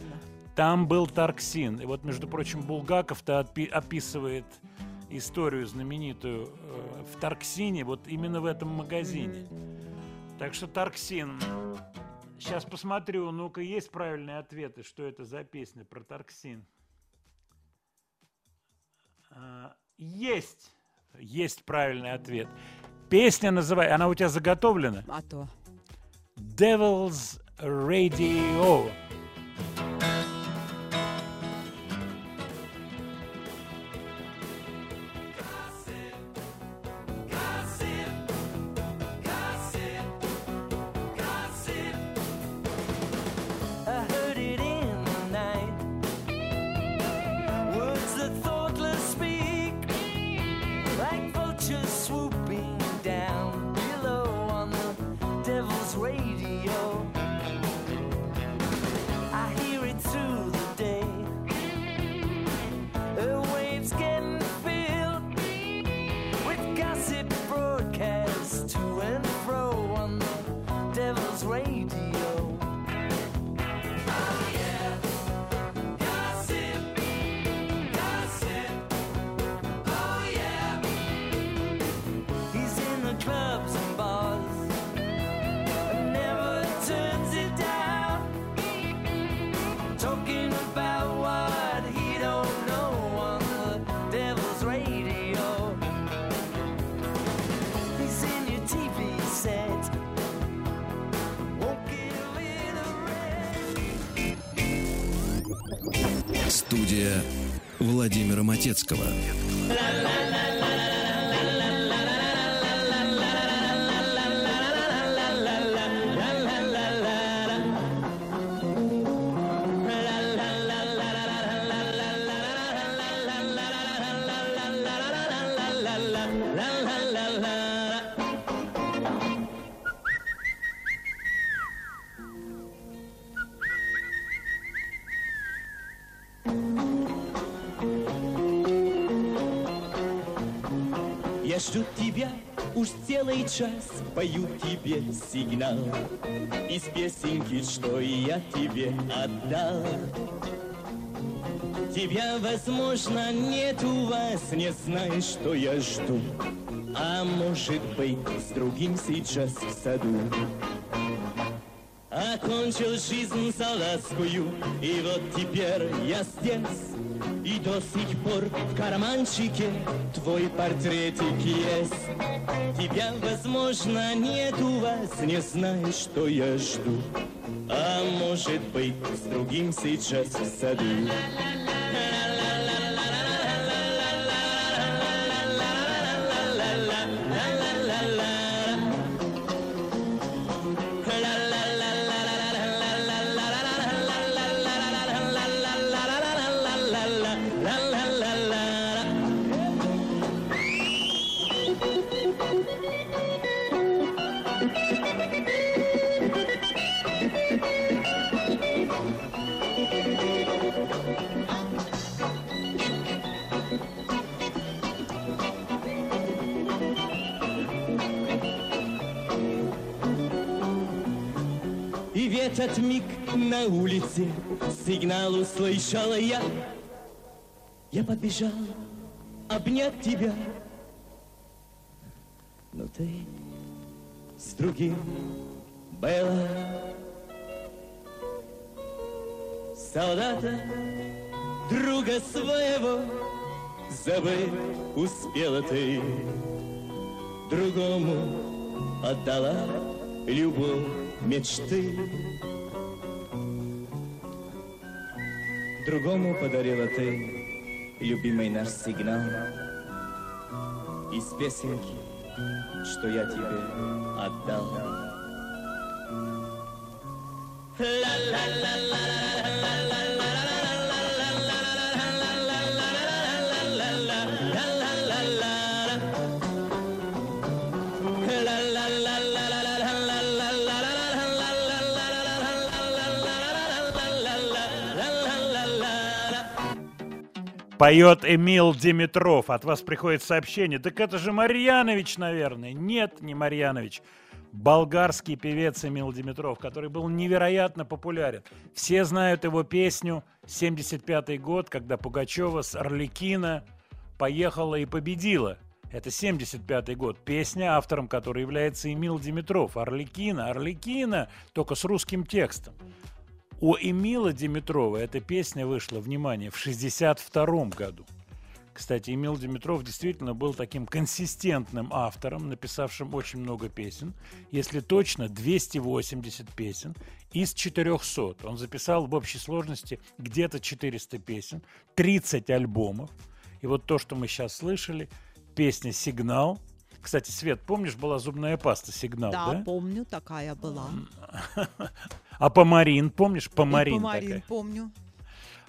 Там был Тарксин. И вот, между прочим, Булгаков-то отпи- описывает историю знаменитую э, в Тарксине, вот именно в этом магазине. Так что Тарксин. Сейчас посмотрю, ну-ка, есть правильные ответы, что это за песня про Тарксин. А, Есть! Есть правильный ответ. Песня называется, она у тебя заготовлена? А то. Devil's Radio. Целый час, пою тебе сигнал Из песенки, что я тебе отдал. Тебя, возможно, нет у вас, не знаешь, что я жду. А может быть, с другим сейчас в саду. Окончил жизнь солдатскую, и вот теперь я здесь. И до сих пор в карманчике твой портретик есть. Тебя, возможно, нет у вас, не знаешь, что я жду. А может быть, с другим сейчас в саду. Этот миг на улице сигнал услышала я. Я подбежал обнять тебя. Но ты с другим была. Солдата, друга своего, забыть успела ты. Другому отдала любовь мечты. Другому подарила ты любимый наш сигнал из песенки, что я тебе отдал. Поет Эмил Димитров. От вас приходит сообщение. Так это же Марьянович, наверное. Нет, не Марьянович. Болгарский певец Эмил Димитров, который был невероятно популярен. Все знают его песню 75 год, когда Пугачева с Орликина поехала и победила. Это 75 год. Песня, автором которой является Эмил Димитров. Орликина, Орликина, только с русским текстом. У Эмила Димитрова эта песня вышла, внимание, в 62 году. Кстати, Эмил Димитров действительно был таким консистентным автором, написавшим очень много песен. Если точно, 280 песен из 400. Он записал в общей сложности где-то 400 песен, 30 альбомов. И вот то, что мы сейчас слышали, песня «Сигнал». Кстати, Свет, помнишь, была зубная паста «Сигнал», Да, да? помню, такая была. А Помарин, помнишь, Помарин, И Помарин такая? помню.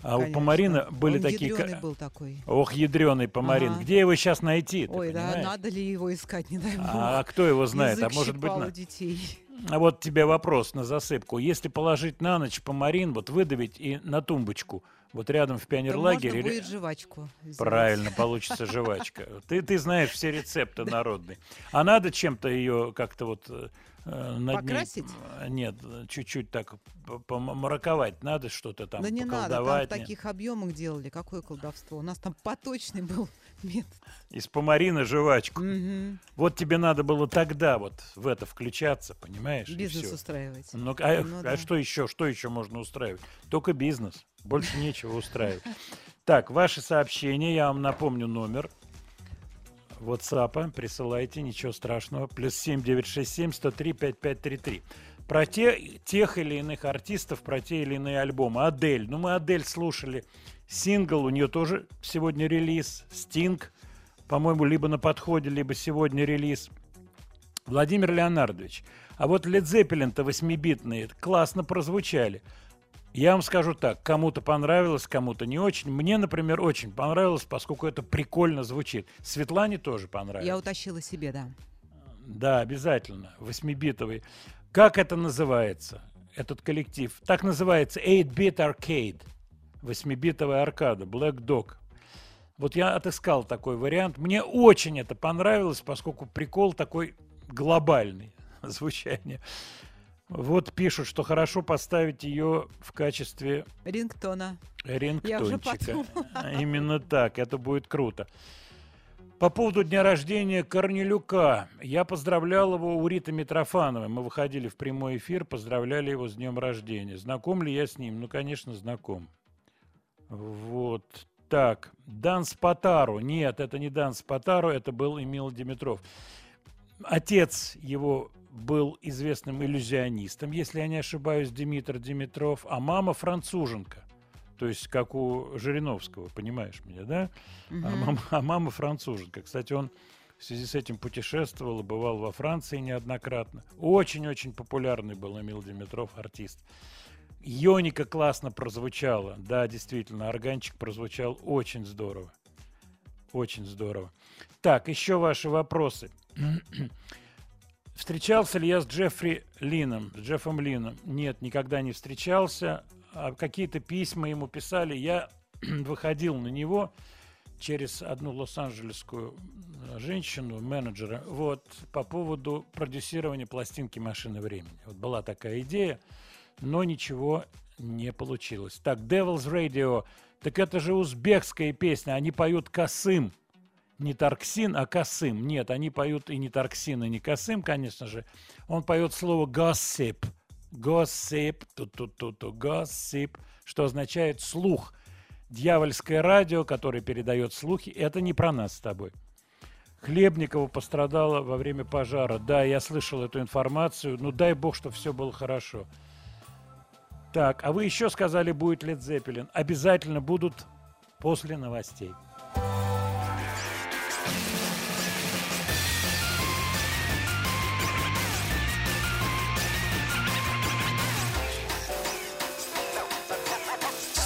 А у Конечно. Помарина были Он такие... ядрёный ка- был такой. Ох, ядреный Помарин. Ага. Где его сейчас найти? Ой, да, надо ли его искать, не дай бог. А кто его знает? Язык а может быть... на- у детей. А вот тебе вопрос на засыпку. Если положить на ночь помарин, вот выдавить и на тумбочку, вот рядом в пионерлагере... можно будет жвачку сделать. Правильно, получится жвачка. Ты, ты знаешь все рецепты народные. А надо чем-то ее как-то вот э, над ней- Покрасить? э, Нет, чуть-чуть так помраковать. Надо что-то там Да не надо, там в таких объемах делали. Какое колдовство? У нас там поточный был метод. Из помарина жвачку. Мгм. Вот тебе надо было тогда вот в это включаться, понимаешь? Бизнес устраивать. Ну, а, Ну а да. что еще? Что еще можно устраивать? Только бизнес. Больше нечего устраивать. Так, ваши сообщения, я вам напомню номер. WhatsApp, присылайте, ничего страшного. Плюс 7967 103 5533. Про те, тех или иных артистов, про те или иные альбомы. Адель. Ну, мы Адель слушали. Сингл, у нее тоже сегодня релиз. Стинг, по-моему, либо на подходе, либо сегодня релиз. Владимир Леонардович, а вот Led Zeppelin-то восьмибитные классно прозвучали. Я вам скажу так, кому-то понравилось, кому-то не очень. Мне, например, очень понравилось, поскольку это прикольно звучит. Светлане тоже понравилось. Я утащила себе, да. Да, обязательно. Восьмибитовый. Как это называется, этот коллектив? Так называется 8-bit arcade. Восьмибитовая аркада, Black Dog. Вот я отыскал такой вариант. Мне очень это понравилось, поскольку прикол такой глобальный звучание. Вот пишут, что хорошо поставить ее в качестве Рингтона. Рингтончика. Именно так, это будет круто. По поводу дня рождения Корнелюка. Я поздравлял его у Риты Митрофановой. Мы выходили в прямой эфир, поздравляли его с днем рождения. Знаком ли я с ним? Ну, конечно, знаком. Вот. Так, Дан Спатару. Нет, это не Дан Спатару, это был Эмил Димитров. Отец его был известным иллюзионистом, если я не ошибаюсь, Димитр Димитров, а мама француженка. То есть, как у Жириновского, понимаешь меня, да? А, Мгм. мама, а мама француженка. Кстати, он в связи с этим путешествовал бывал во Франции неоднократно. Очень-очень популярный был Эмил Димитров, артист. Йоника классно прозвучала. Да, действительно, органчик прозвучал очень здорово. Очень здорово. Так, еще ваши вопросы. Встречался ли я с Джеффри Лином, с Джеффом Лином? Нет, никогда не встречался. А какие-то письма ему писали. Я выходил на него через одну лос-анджелесскую э, женщину, менеджера, вот, по поводу продюсирования пластинки «Машины времени». Вот была такая идея, но ничего не получилось. Так, Devil's Radio, так это же узбекская песня, они поют «Касым». Не Тарксин, а Касым. Нет, они поют и не Тарксин, и не Касым, конечно же. Он поет слово gossip. Gossip, ту-ту-ту-ту, gossip, что означает слух. Дьявольское радио, которое передает слухи, это не про нас с тобой. Хлебникова пострадала во время пожара. Да, я слышал эту информацию. Ну, дай бог, что все было хорошо. Так, а вы еще сказали, будет Лед Зеппелин. Обязательно будут после новостей.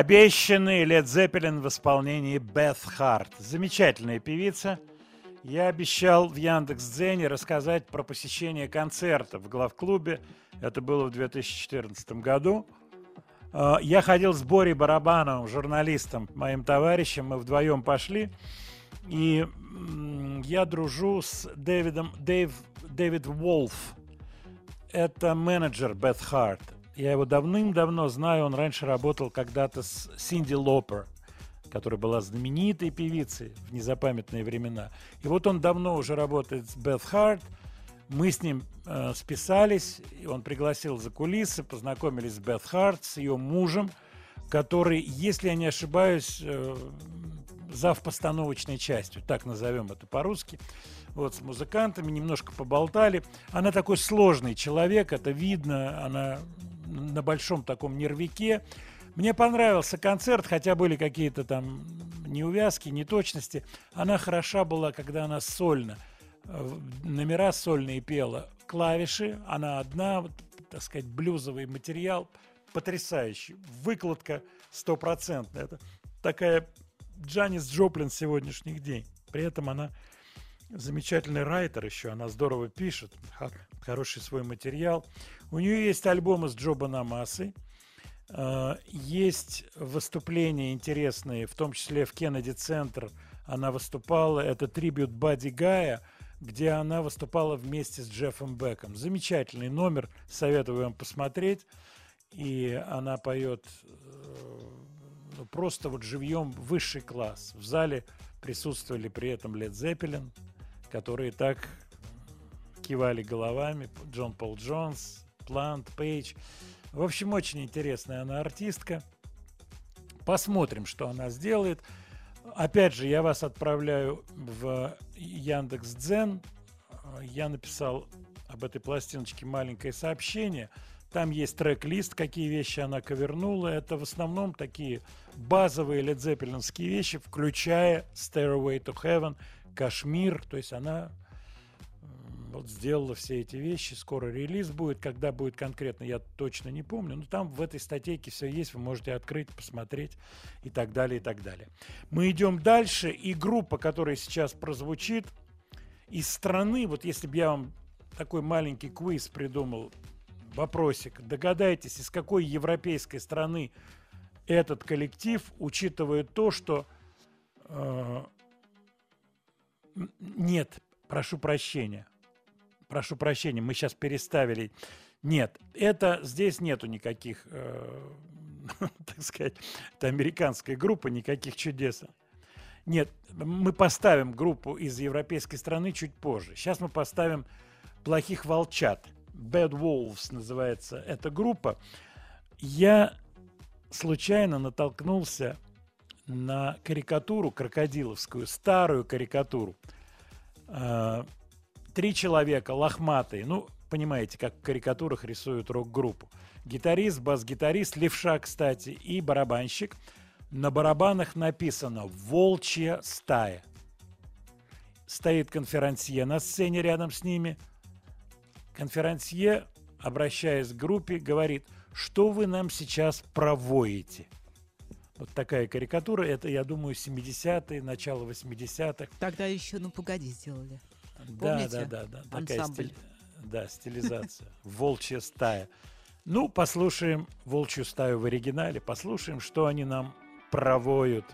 Обещанный Лед Зеппелин в исполнении Бeth Харт. Замечательная певица. Я обещал в Яндекс.Дзене рассказать про посещение концерта в главклубе. Это было в 2014 году. А, Я ходил с Борей Барабановым, журналистом, моим товарищем. Мы вдвоем пошли. И я дружу с Дэвидом, Дэйв, Дэвид Волф. Это менеджер Бет Харт. Я его давным-давно знаю. Он раньше работал когда-то с Синди Лопер, которая была знаменитой певицей в незапамятные времена. И вот он давно уже работает с Бет Харт. Мы с ним э, списались, и он пригласил за кулисы, познакомились с Бет Харт, с ее мужем, который, если я не ошибаюсь, э, зав постановочной частью, так назовем это по-русски. Вот с музыкантами немножко поболтали. Она такой сложный человек, это видно, она на большом таком нервике. Мне понравился концерт, хотя были какие-то там неувязки, неточности. Она хороша была, когда она сольно, э, номера сольные пела, клавиши, она одна, вот, так сказать, блюзовый материал, потрясающий, выкладка стопроцентная. Это такая Джанис Джоплин сегодняшних дней. При этом она замечательный райтер еще, она здорово пишет, хо- хороший свой материал. У нее есть альбомы с Джо Банамасой, э, есть выступления интересные, в том числе в Кеннеди Центр она выступала, это трибют Бадди Гая, где она выступала вместе с Джеффом Беком. Замечательный номер, советую вам посмотреть. И она поет э, ну, просто вот живьем высший класс. В зале присутствовали при этом Лед Зеппелин, которые так кивали головами, Джон Пол Джонс, Плант, Пейдж. В общем, очень интересная она артистка. Посмотрим, что она сделает. Опять же, я вас отправляю в Яндекс Дзен. Я написал об этой пластиночке маленькое сообщение. Там есть трек-лист, какие вещи она ковернула. Это в основном такие базовые ледзеппелинские вещи, включая Stairway to Heaven, Кашмир. То есть она вот сделала все эти вещи. Скоро релиз будет. Когда будет конкретно, я точно не помню. Но там в этой статейке все есть. Вы можете открыть, посмотреть и так далее, и так далее. Мы идем дальше. И группа, которая сейчас прозвучит, из страны, вот если бы я вам такой маленький квиз придумал, вопросик, догадайтесь, из какой европейской страны этот коллектив, учитывая то, что э, нет, прошу прощения, прошу прощения, мы сейчас переставили. Нет, это здесь нету никаких, э, так сказать, это американская группа, никаких чудес. Нет, мы поставим группу из европейской страны чуть позже. Сейчас мы поставим плохих волчат. Bad Wolves называется эта группа. Я случайно натолкнулся на карикатуру крокодиловскую, старую карикатуру. Три человека лохматые, ну, понимаете, как в карикатурах рисуют рок-группу. Гитарист, бас-гитарист, левша, кстати, и барабанщик. На барабанах написано «Волчья стая». Стоит конферансье на сцене рядом с ними. Конферансье, обращаясь к группе, говорит, что вы нам сейчас проводите. Вот такая карикатура. Это, я думаю, 70-е, начало 80-х. Тогда еще «Ну, погоди» сделали. Да, Помните? да, да, да. Такая стиль- да, стилизация. Волчья стая. Ну, послушаем волчью стаю в оригинале, послушаем, что они нам провоют.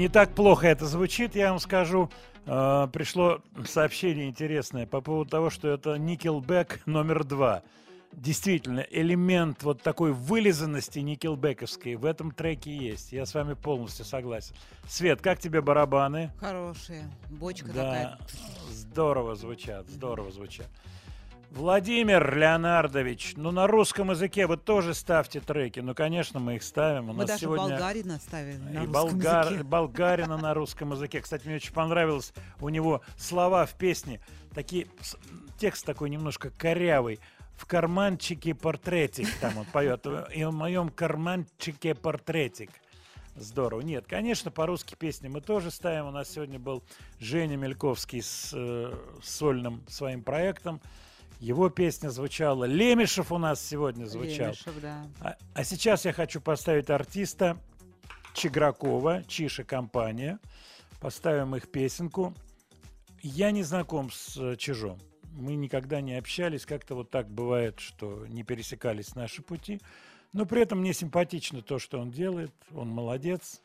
Не так плохо это звучит, я вам скажу. Э, пришло сообщение интересное по поводу того, что это Nickelback номер два. Действительно, элемент вот такой вылизанности никелбековской в этом треке есть. Я с вами полностью согласен. Свет, как тебе барабаны? Хорошие. Бочка Да, такая. здорово звучат, здорово звучат. Владимир Леонардович, ну на русском языке вы тоже ставьте треки. Ну, конечно, мы их ставим. У Мы нас даже сегодня болгарина ставили на и русском болгар, языке. болгарина на русском языке. Кстати, мне очень понравилось у него слова в песне. Такие, текст такой немножко корявый. В карманчике портретик, там он поет. И в моем карманчике портретик. Здорово. Нет, конечно, по-русски песни мы тоже ставим. У нас сегодня был Женя Мельковский с э, сольным своим проектом. Его песня звучала. Лемешев у нас сегодня звучал. Лемешев, да. А, а сейчас я хочу поставить артиста Чигракова, Чиша компания. Поставим их песенку. Я не знаком с э, Чижом. Мы никогда не общались. Как-то вот так бывает, что не пересекались наши пути. Но при этом мне симпатично то, что он делает. Он молодец.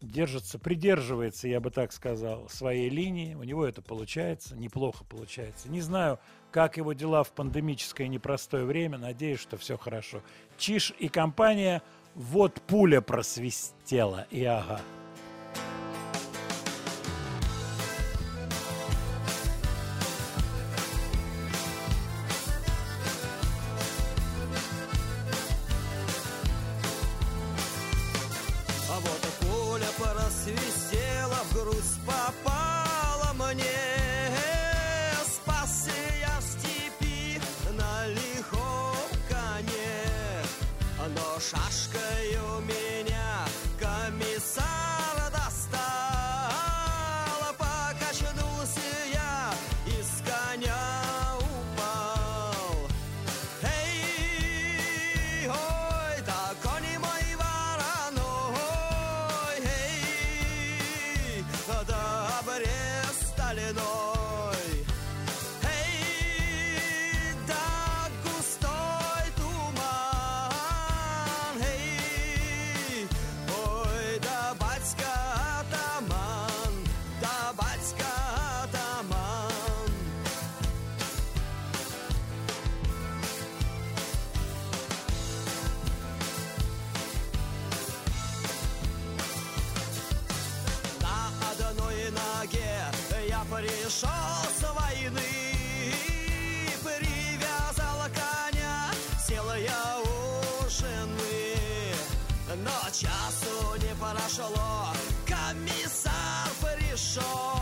Держится, придерживается, я бы так сказал, своей линии. У него это получается, неплохо получается. Не знаю, как его дела в пандемическое непростое время. Надеюсь, что все хорошо. Чиш и компания «Вот пуля просвистела». И ага. не парашоло Комиссар Фришо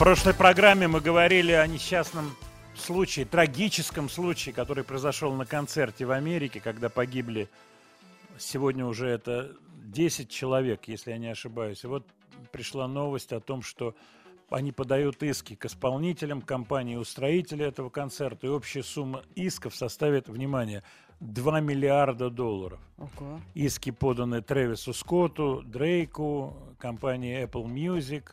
прошлой программе мы говорили о несчастном случае, трагическом случае, который произошел на концерте в Америке, когда погибли, сегодня уже это 10 человек, если я не ошибаюсь. И вот пришла новость о том, что они подают иски к исполнителям, компании-устроителя этого концерта, и общая сумма исков составит, внимание, 2 миллиарда долларов. Ого. Иски поданы Тревису Скотту, Дрейку, компании Apple Music,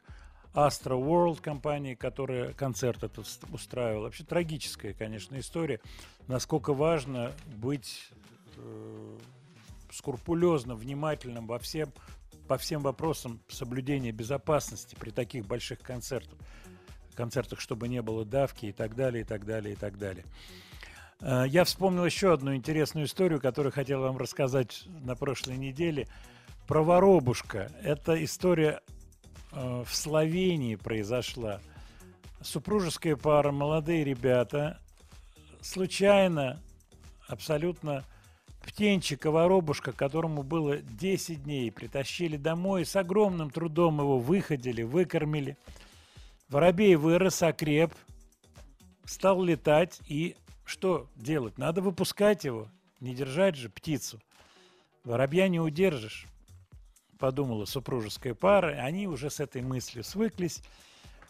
Astro World компании, которая концерт этот ст- устраивала. Вообще трагическая, конечно, история. Насколько важно быть э, скрупулезно, внимательным во всем, по всем вопросам соблюдения безопасности при таких больших концертах, концертах, чтобы не было давки и так далее, и так далее, и так далее. Э, Я вспомнил еще одну интересную историю, которую хотел вам рассказать на прошлой неделе. Про воробушка. Это история в Словении произошла. Супружеская пара, молодые ребята, случайно, абсолютно птенчика воробушка, которому было 10 дней, притащили домой, с огромным трудом его выходили, выкормили. Воробей вырос, окреп, стал летать, и что делать? Надо выпускать его, не держать же птицу. Воробья не удержишь, подумала супружеская пара, они уже с этой мыслью свыклись,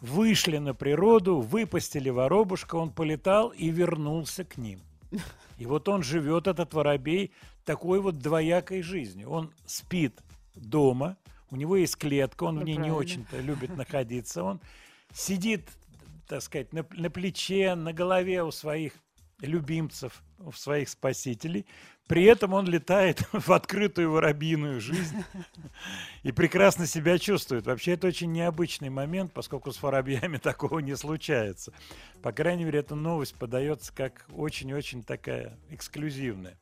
вышли на природу, выпустили воробушка, он полетал и вернулся к ним. И вот он живет, этот воробей, такой вот двоякой жизнью. Он спит дома, у него есть клетка, он Ну, в ней не правильно. очень-то любит находиться. Он сидит, так сказать, на, на плече, на голове у своих любимцев, у своих спасителей. При этом он летает в открытую воробьиную жизнь и прекрасно себя чувствует. Вообще это очень необычный момент, поскольку с воробьями такого не случается. По крайней мере, эта новость подается как очень-очень такая эксклюзивная.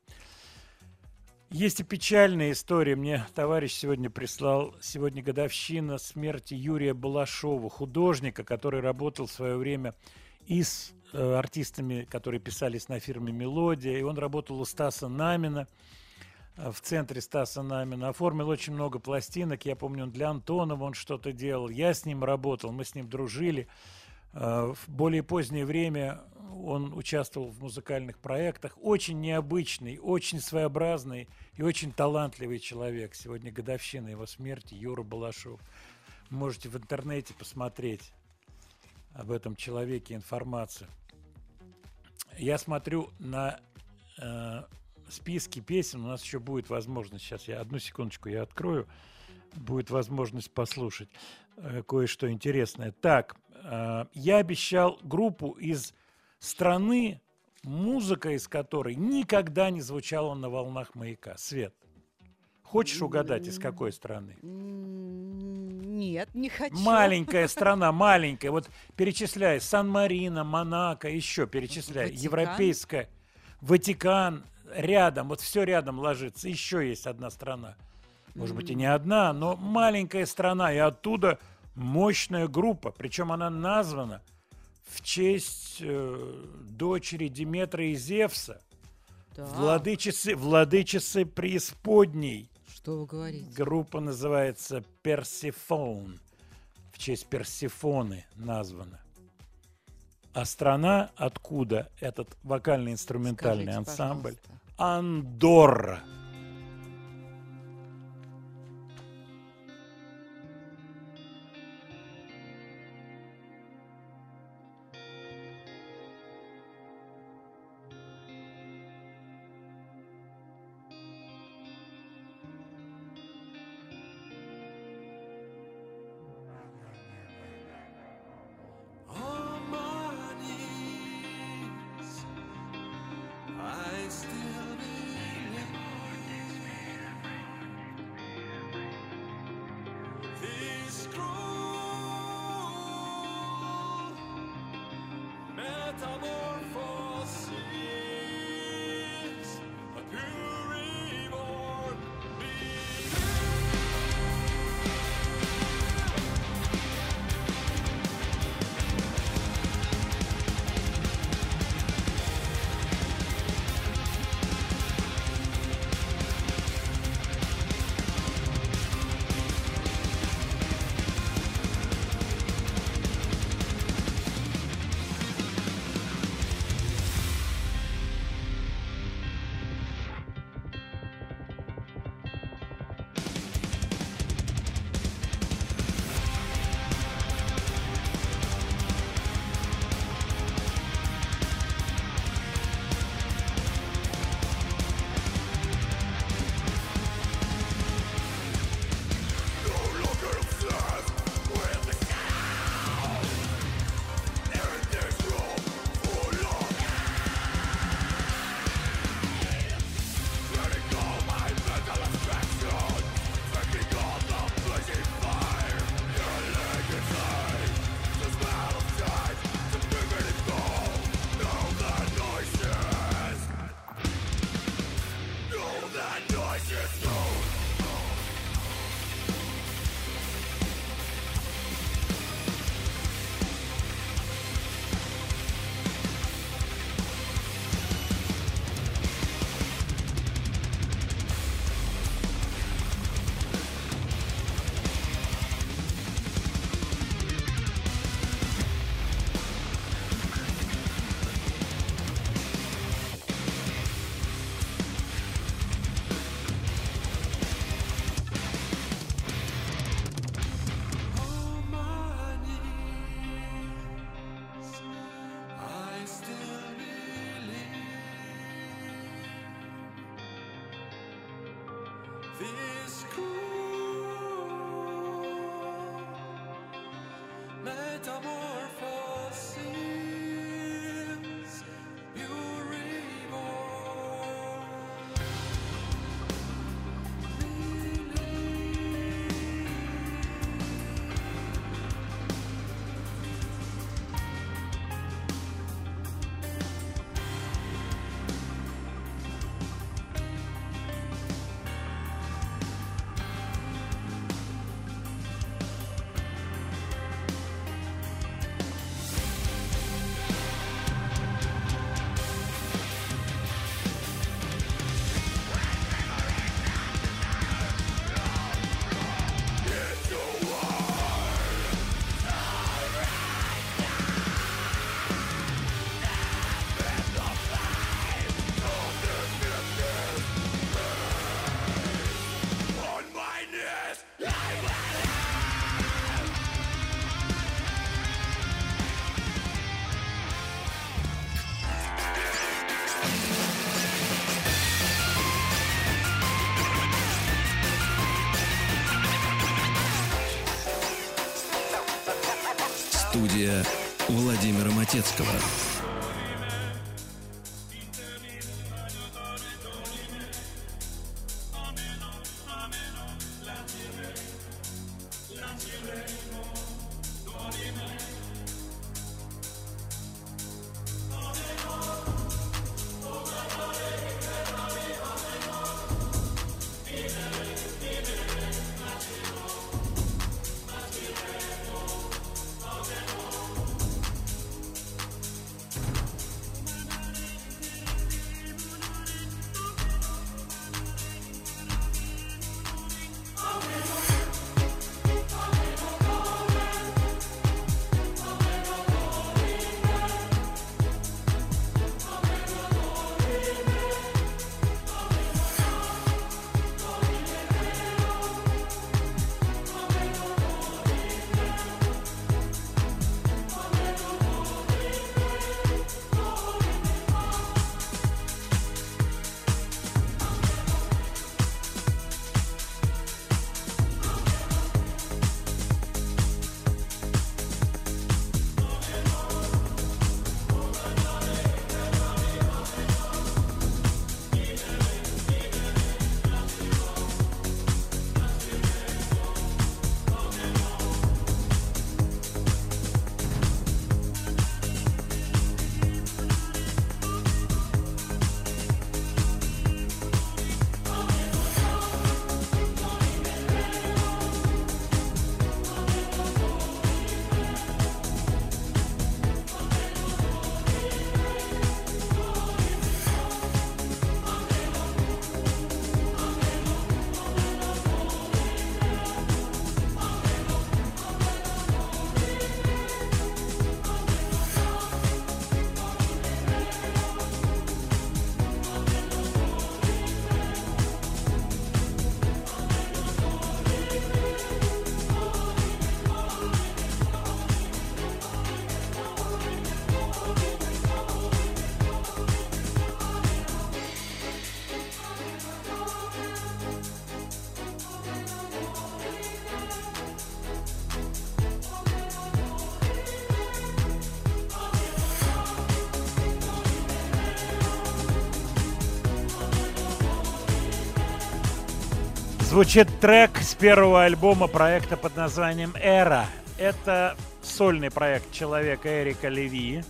Есть и печальная история. Мне товарищ сегодня прислал, сегодня годовщина смерти Юрия Балашова, художника, который работал в свое время и с э, артистами, которые писались на фирме «Мелодия», и он работал у Стаса Намина, э, в центре Стаса Намина, оформил очень много пластинок, я помню, он для Антонова он что-то делал, я с ним работал, мы с ним дружили. Э, В более позднее время он участвовал в музыкальных проектах. Очень необычный, очень своеобразный и очень талантливый человек. Сегодня годовщина его смерти, Юра Балашов. Можете в интернете посмотреть об этом человеке информацию. Я смотрю на э, списки песен. У нас еще будет возможность. Сейчас я одну секундочку я открою. Будет возможность послушать э, кое-что интересное. Так, э, я обещал группу из страны, музыка из которой никогда не звучала на волнах маяка. Свет. Хочешь угадать, из какой страны? Нет, не хочу. Маленькая страна, маленькая. Вот перечисляй. Сан-Марино, Монако, еще перечисляй. Ватикан? Европейская, Ватикан, рядом. Вот все рядом ложится. Еще есть одна страна. Может быть, и не одна, но маленькая страна. И оттуда мощная группа. Причем она названа в честь э, дочери Диметра и Зевса. Так. Владычицы, владычицы преисподней. Что вы говорите? Группа называется Персифон. В честь Персифоны названа. А страна, откуда этот вокально-инструментальный Скажите, ансамбль? пожалуйста. Андорра. Владимира Матецкого. Звучит трек с первого альбома проекта под названием «Эра». Это сольный проект человека Эрика Леви.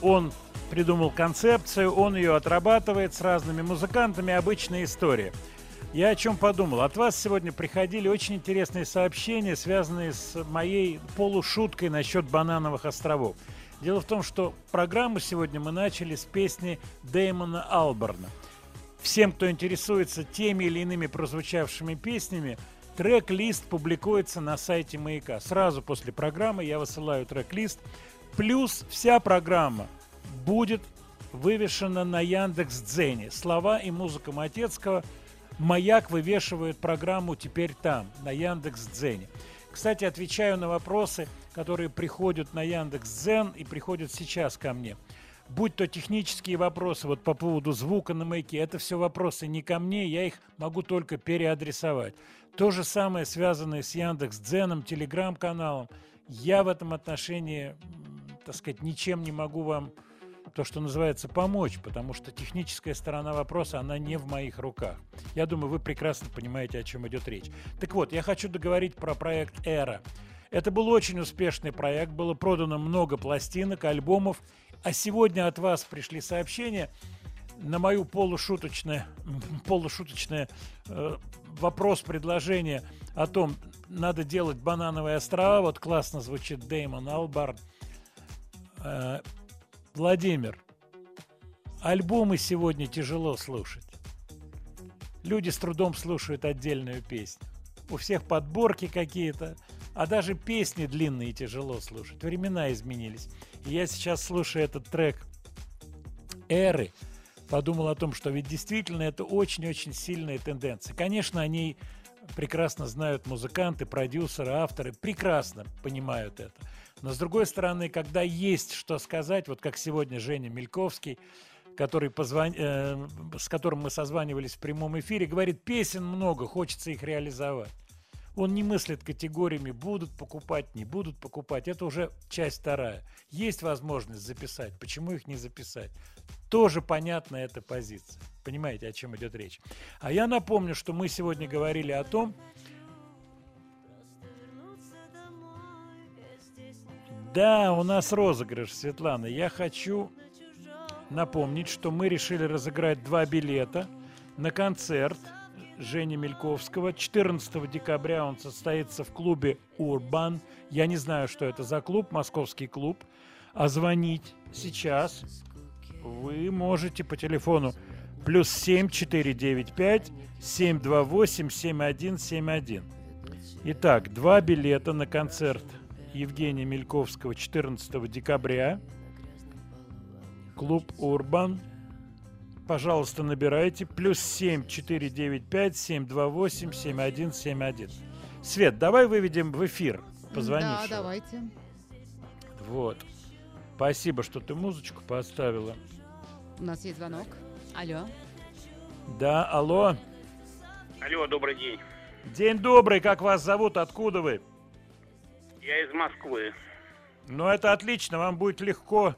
Он придумал концепцию, он ее отрабатывает с разными музыкантами. Обычная история. Я о чем подумал. От вас сегодня приходили очень интересные сообщения, связанные с моей полушуткой насчет банановых островов. Дело в том, что программу сегодня мы начали с песни Дэймона Алберна. Всем, кто интересуется теми или иными прозвучавшими песнями, трек-лист публикуется на сайте Маяка. Сразу после программы я высылаю трек-лист. Плюс вся программа будет вывешена на Яндекс Дзене. Слова и музыка Матецкого. Маяк вывешивает программу теперь там, на Яндекс Дзене. Кстати, отвечаю на вопросы, которые приходят на Яндекс Дзен и приходят сейчас ко мне. Будь то технические вопросы вот по поводу звука на маяке, это все вопросы не ко мне, я их могу только переадресовать. То же самое связанное с Яндекс Дзеном, Телеграм-каналом. Я в этом отношении, так сказать, ничем не могу вам то, что называется, помочь, потому что техническая сторона вопроса, она не в моих руках. Я думаю, вы прекрасно понимаете, о чем идет речь. Так вот, я хочу договорить про проект «Эра». Это был очень успешный проект, было продано много пластинок, альбомов, а сегодня от вас пришли сообщения на мою полушуточное, полушуточное э, вопрос, предложение о том, надо делать банановые острова, вот классно звучит Деймон Албарн. Э, Владимир, альбомы сегодня тяжело слушать. Люди с трудом слушают отдельную песню. У всех подборки какие-то, а даже песни длинные тяжело слушать. Времена изменились. И я сейчас слушаю этот трек «Эры», подумал о том, что ведь действительно это очень-очень сильная тенденция. Конечно, они прекрасно знают музыканты, продюсеры, авторы, прекрасно понимают это. Но с другой стороны, когда есть что сказать, вот как сегодня Женя Мельковский, который позвон... э, с которым мы созванивались в прямом эфире, говорит, песен много, хочется их реализовать. Он не мыслит категориями, будут покупать, не будут покупать. Это уже часть вторая. Есть возможность записать, почему их не записать? Тоже понятна эта позиция. Понимаете, о чем идет речь. А я напомню, что мы сегодня говорили о том, Да, у нас розыгрыш, Светлана. Я хочу напомнить, что мы решили разыграть два билета на концерт Жени Мельковского. 14 декабря он состоится в клубе «Урбан». Я не знаю, что это за клуб, московский клуб. А звонить сейчас вы можете по телефону плюс 7 495 728 7171. Итак, два билета на концерт Евгения Мельковского 14 декабря. Клуб «Урбан». Пожалуйста, набирайте. Плюс 7 495 728 7171. Свет, давай выведем в эфир Да, позвонившего. давайте. Вот. Спасибо, что ты музычку поставила. У нас есть звонок. Алло. Да, алло. Алло, добрый день. День добрый, как вас зовут, откуда вы? Я из Москвы. Ну, это отлично, вам будет легко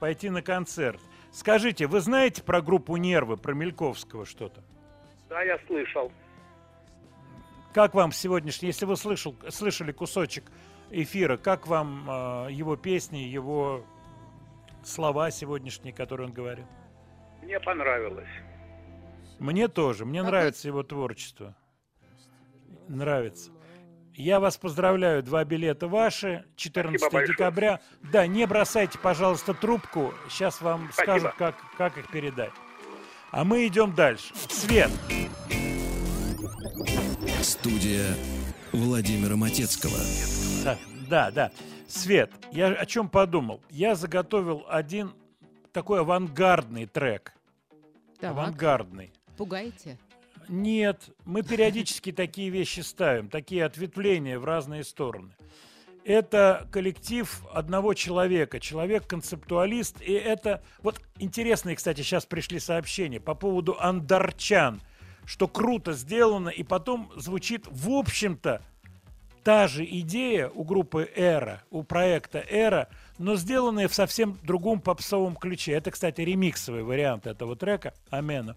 пойти на концерт. Скажите, вы знаете про группу «Нервы», про Мельковского что-то? Да, я слышал. Как вам сегодняшний, если вы слышал, слышали кусочек эфира, как вам э, его песни, его слова сегодняшние, которые он говорил? Мне понравилось. Мне тоже, мне нравится его творчество. Нравится. Я вас поздравляю, два билета ваши, 14 Спасибо большое. декабря. Да, не бросайте, пожалуйста, трубку, сейчас вам Спасибо. скажут, как, как их передать. А мы идем дальше. Свет. Студия Владимира Матецкого. Да, да, да. Свет, я о чем подумал? Я заготовил один такой авангардный трек. Так. Авангардный. Пугаете? Нет, мы периодически такие вещи ставим, такие ответвления в разные стороны. Это коллектив одного человека, человек-концептуалист, и это... Вот интересные, кстати, сейчас пришли сообщения по поводу Андарчан, что круто сделано, и потом звучит, в общем-то, та же идея у группы «Эра», у проекта «Эра», но сделанная в совсем другом попсовом ключе. Это, кстати, ремиксовый вариант этого трека «Амена».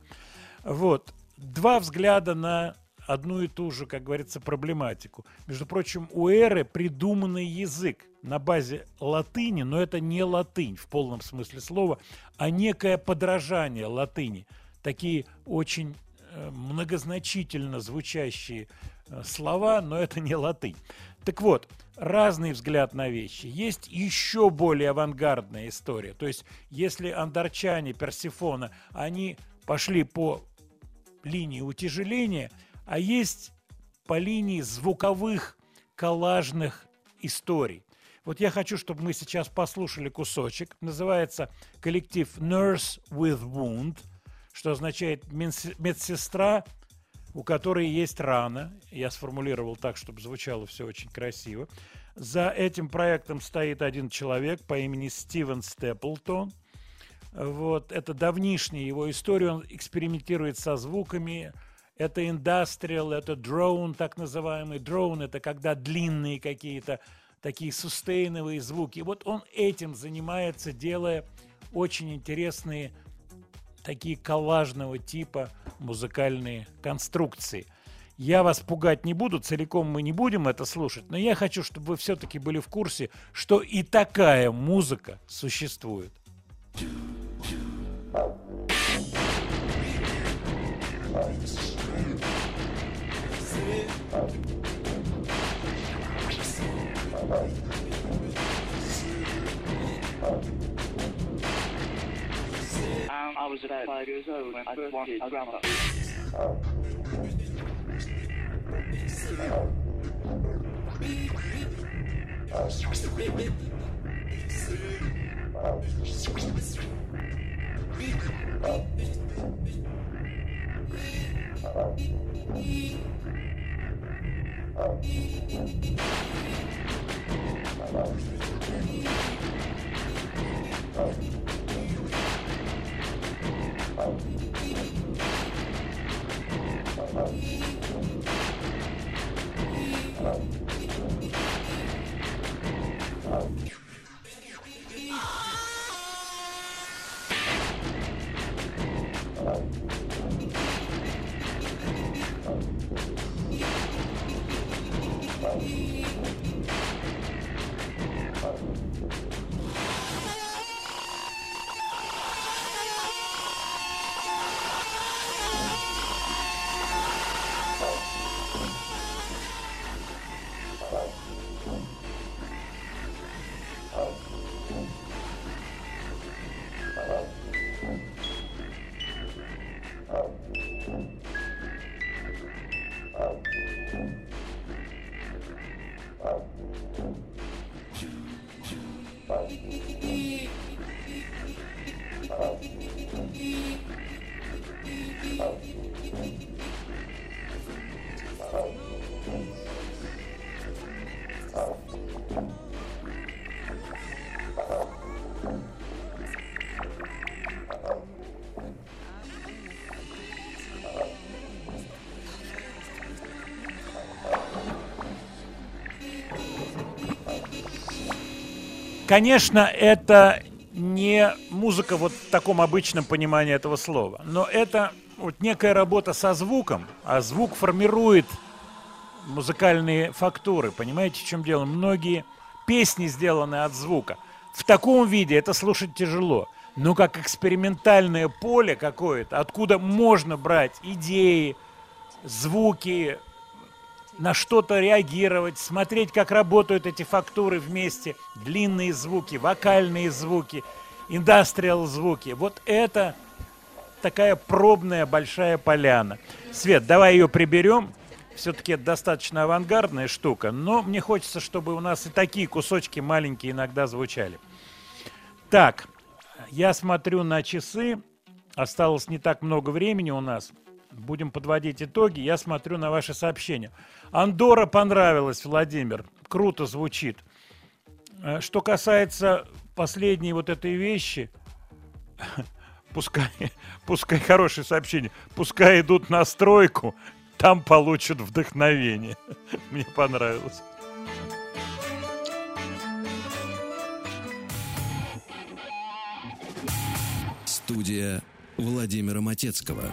Вот. Два взгляда на одну и ту же, как говорится, проблематику. Между прочим, у Эры придуманный язык на базе латыни, но это не латынь в полном смысле слова, а некое подражание латыни. Такие очень э, многозначительно звучащие э, слова, но это не латынь. Так вот, разный взгляд на вещи. Есть еще более авангардная история. То есть, если андарчане, Персифона, они пошли по линии утяжеления, а есть по линии звуковых коллажных историй. Вот я хочу, чтобы мы сейчас послушали кусочек. Называется коллектив Nurse with Wound, что означает «менс- медсестра, у которой есть рана. Я сформулировал так, чтобы звучало все очень красиво. За этим проектом стоит один человек по имени Стивен Степлтон. Вот, это давнишняя его история, он экспериментирует со звуками. Это индастриал, это дроун, так называемый. Дроун – это когда длинные какие-то такие сустейновые звуки. Вот он этим занимается, делая очень интересные такие коллажного типа музыкальные конструкции. Я вас пугать не буду, целиком мы не будем это слушать, но я хочу, чтобы вы все-таки были в курсе, что и такая музыка существует. Um, I was about five years old when I first wanted a Oh. Конечно, это не музыка вот в таком обычном понимании этого слова, но это вот некая работа со звуком, а звук формирует музыкальные фактуры. Понимаете, в чем дело? Многие песни сделаны от звука. В таком виде это слушать тяжело. Но как экспериментальное поле какое-то, откуда можно брать идеи, звуки, на что-то реагировать, смотреть, как работают эти фактуры вместе, длинные звуки, вокальные звуки, индастриал звуки. Вот это такая пробная большая поляна. Свет, давай ее приберем. Все-таки это достаточно авангардная штука, но мне хочется, чтобы у нас и такие кусочки маленькие иногда звучали. Так, я смотрю на часы. Осталось не так много времени у нас. Будем подводить итоги. Я смотрю на ваши сообщения. Андора понравилась, Владимир. Круто звучит. Э, Что касается последней вот этой вещи, пускай, пускай хорошее сообщение, пускай идут на стройку, там получат вдохновение. Мне понравилось. Студия Владимира Матецкого.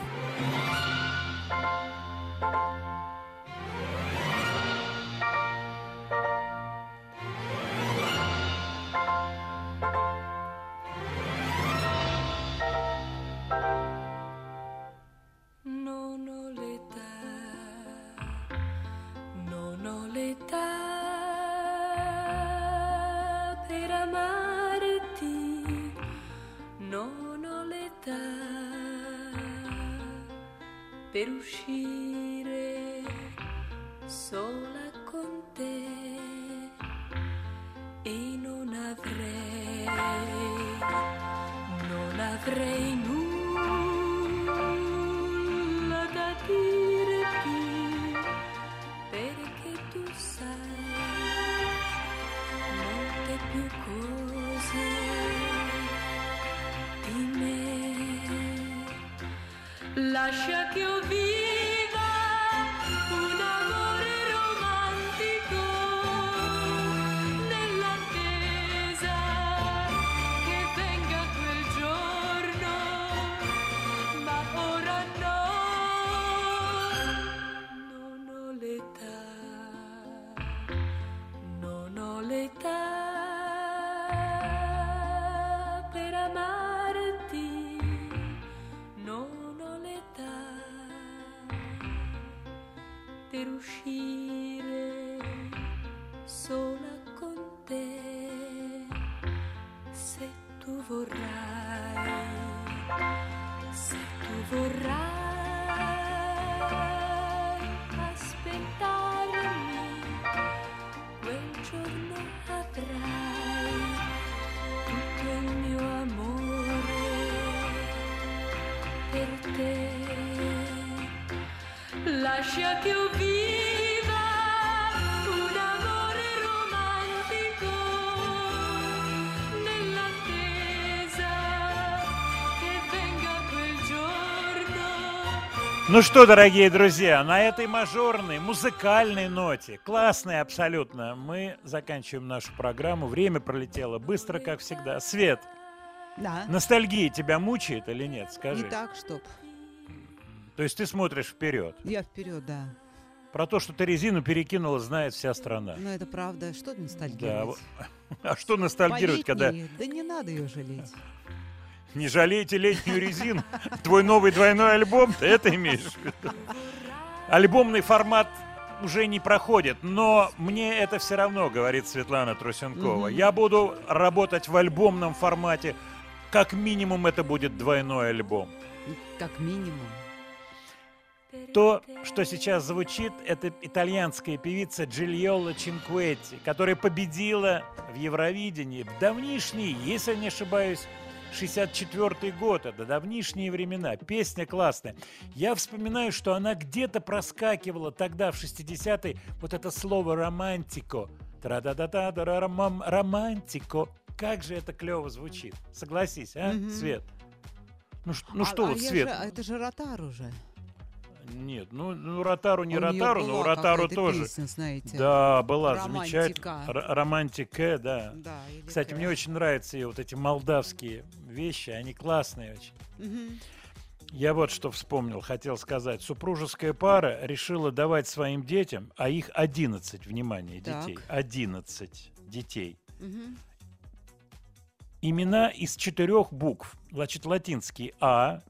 Ну что, дорогие друзья, на этой мажорной, музыкальной ноте, классной абсолютно, мы заканчиваем нашу программу. Время пролетело быстро, как всегда. Свет, Да. ностальгия тебя мучает или нет? Скажи. Не так, чтоб. То есть ты смотришь вперед. Я вперед, да. Про то, что ты резину перекинула, знает вся страна. Но это правда. Что Да. ностальгировать? вот. А что ностальгировать, По когда Да не надо ее жалеть. Не жалеете летнюю резину? Твой новый двойной альбом, ты это имеешь в виду? Альбомный формат уже не проходит, но мне это все равно, говорит Светлана Трусенкова. Я буду работать в альбомном формате. Как минимум это будет двойной альбом. Как минимум. То, что сейчас звучит, это итальянская певица Джильола Чинкуетти, которая победила в Евровидении в давнишний, если не ошибаюсь, 64 год, это давнишние времена, песня классная. Я вспоминаю, что она где-то проскакивала тогда, в 60-е, вот это слово «романтико». Тра-да-да-да, романтико. Как же это клево звучит. Согласись, а, Мгм. Свет? Ну, ну А- что а вот, Свет? же- а это же Ротар уже. Нет, ну, ну Ротару не У Ротару, но Ротару тоже. песня, знаете, да, была замечательная. Романтика, да. Да, Кстати, мне очень нравятся ее вот эти молдавские вещи, они классные очень. Мгм. Я вот что вспомнил, хотел сказать. Супружеская пара решила давать своим детям, а их 11, внимание, детей. Так. 11 детей. Мгм. Имена из четырех букв. Значит, латинский А,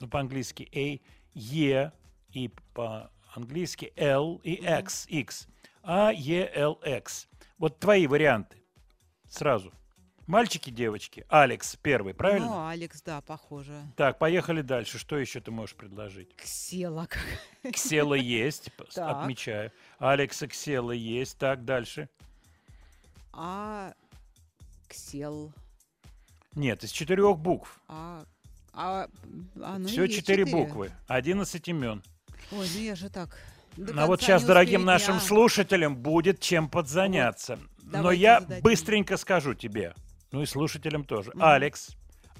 ну, по-английски A, Е и по-английски L и X, X. А, Е, Л, X. Вот твои варианты. Сразу. Мальчики, девочки. Алекс первый, правильно? Ну, Алекс, да, похоже. Так, поехали дальше. Что еще ты можешь предложить? Ксела. Ксела есть, отмечаю. Алекса Ксела есть. Так, дальше. А Ксел. Нет, из четырех букв. А, а, а, ну и Все четыре буквы. 11 имен. Ой, ну я же так. а вот сейчас дорогим успею нашим дня. слушателям будет чем подзаняться. Но давайте я зададим. быстренько скажу тебе, ну и слушателям тоже. Мгм. Алекс,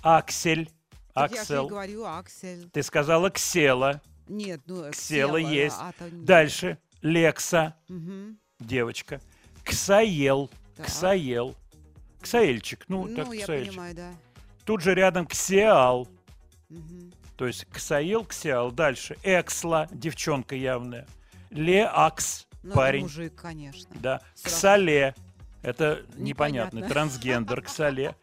Аксель, Так Я же Аксел. говорю, Аксель. Ты сказала Ксела. Нет, ну, Ксела Ксела, есть. а не- Дальше Лекса, Мгм. девочка. Ксаел, Так. Ксаел. Ксаэльчик, ну, Ну, так я Ксаэльчик. понимаю, да. Тут же рядом Ксеал. Мгм. То есть Ксаил, Ксеал. Дальше Эксла, девчонка явная. Леакс, Ну, парень. мужик, конечно. Да. Ксале. Это непонятный Непонятно. трансгендер Ксале.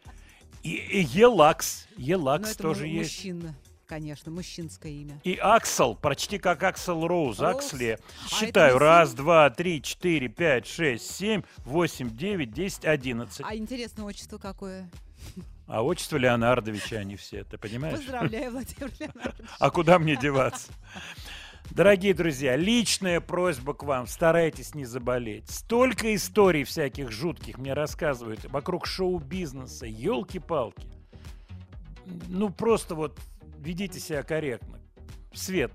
И, и Елакс. Ну, Елакс это тоже му- есть. мужчина, конечно, мужчинское имя. И Аксел, почти как Аксел Роуз, Роуз? Аксли. А Считаю. Раз, два, три, четыре, пять, шесть, семь, восемь, девять, десять, одиннадцать. А интересное отчество какое? А отчество Леонардовича они все, ты понимаешь? Поздравляю, Владимир Леонардович. А куда мне деваться? Дорогие друзья, личная просьба к вам, старайтесь не заболеть. Столько историй всяких жутких мне рассказывают вокруг шоу-бизнеса, елки-палки. Ну, просто вот ведите себя корректно. Свет,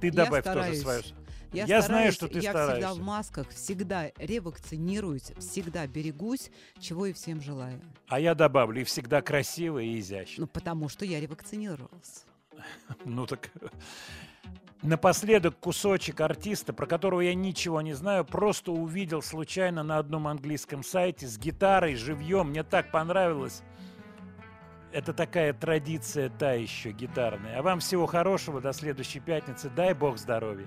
ты Я добавь тоже стараюсь. Я, Я знаю, что ты Я всегда стараешься. в масках, всегда ревакцинируюсь, всегда берегусь, чего и всем желаю. А я добавлю, и всегда красиво и изящно. Ну, потому что я ревакцинировалась. Ну так... Напоследок кусочек артиста, про которого я ничего не знаю, просто увидел случайно на одном английском сайте с гитарой, живьем. Мне так понравилось. Это такая традиция та еще гитарная. А вам всего хорошего, до следующей пятницы. Дай бог здоровья.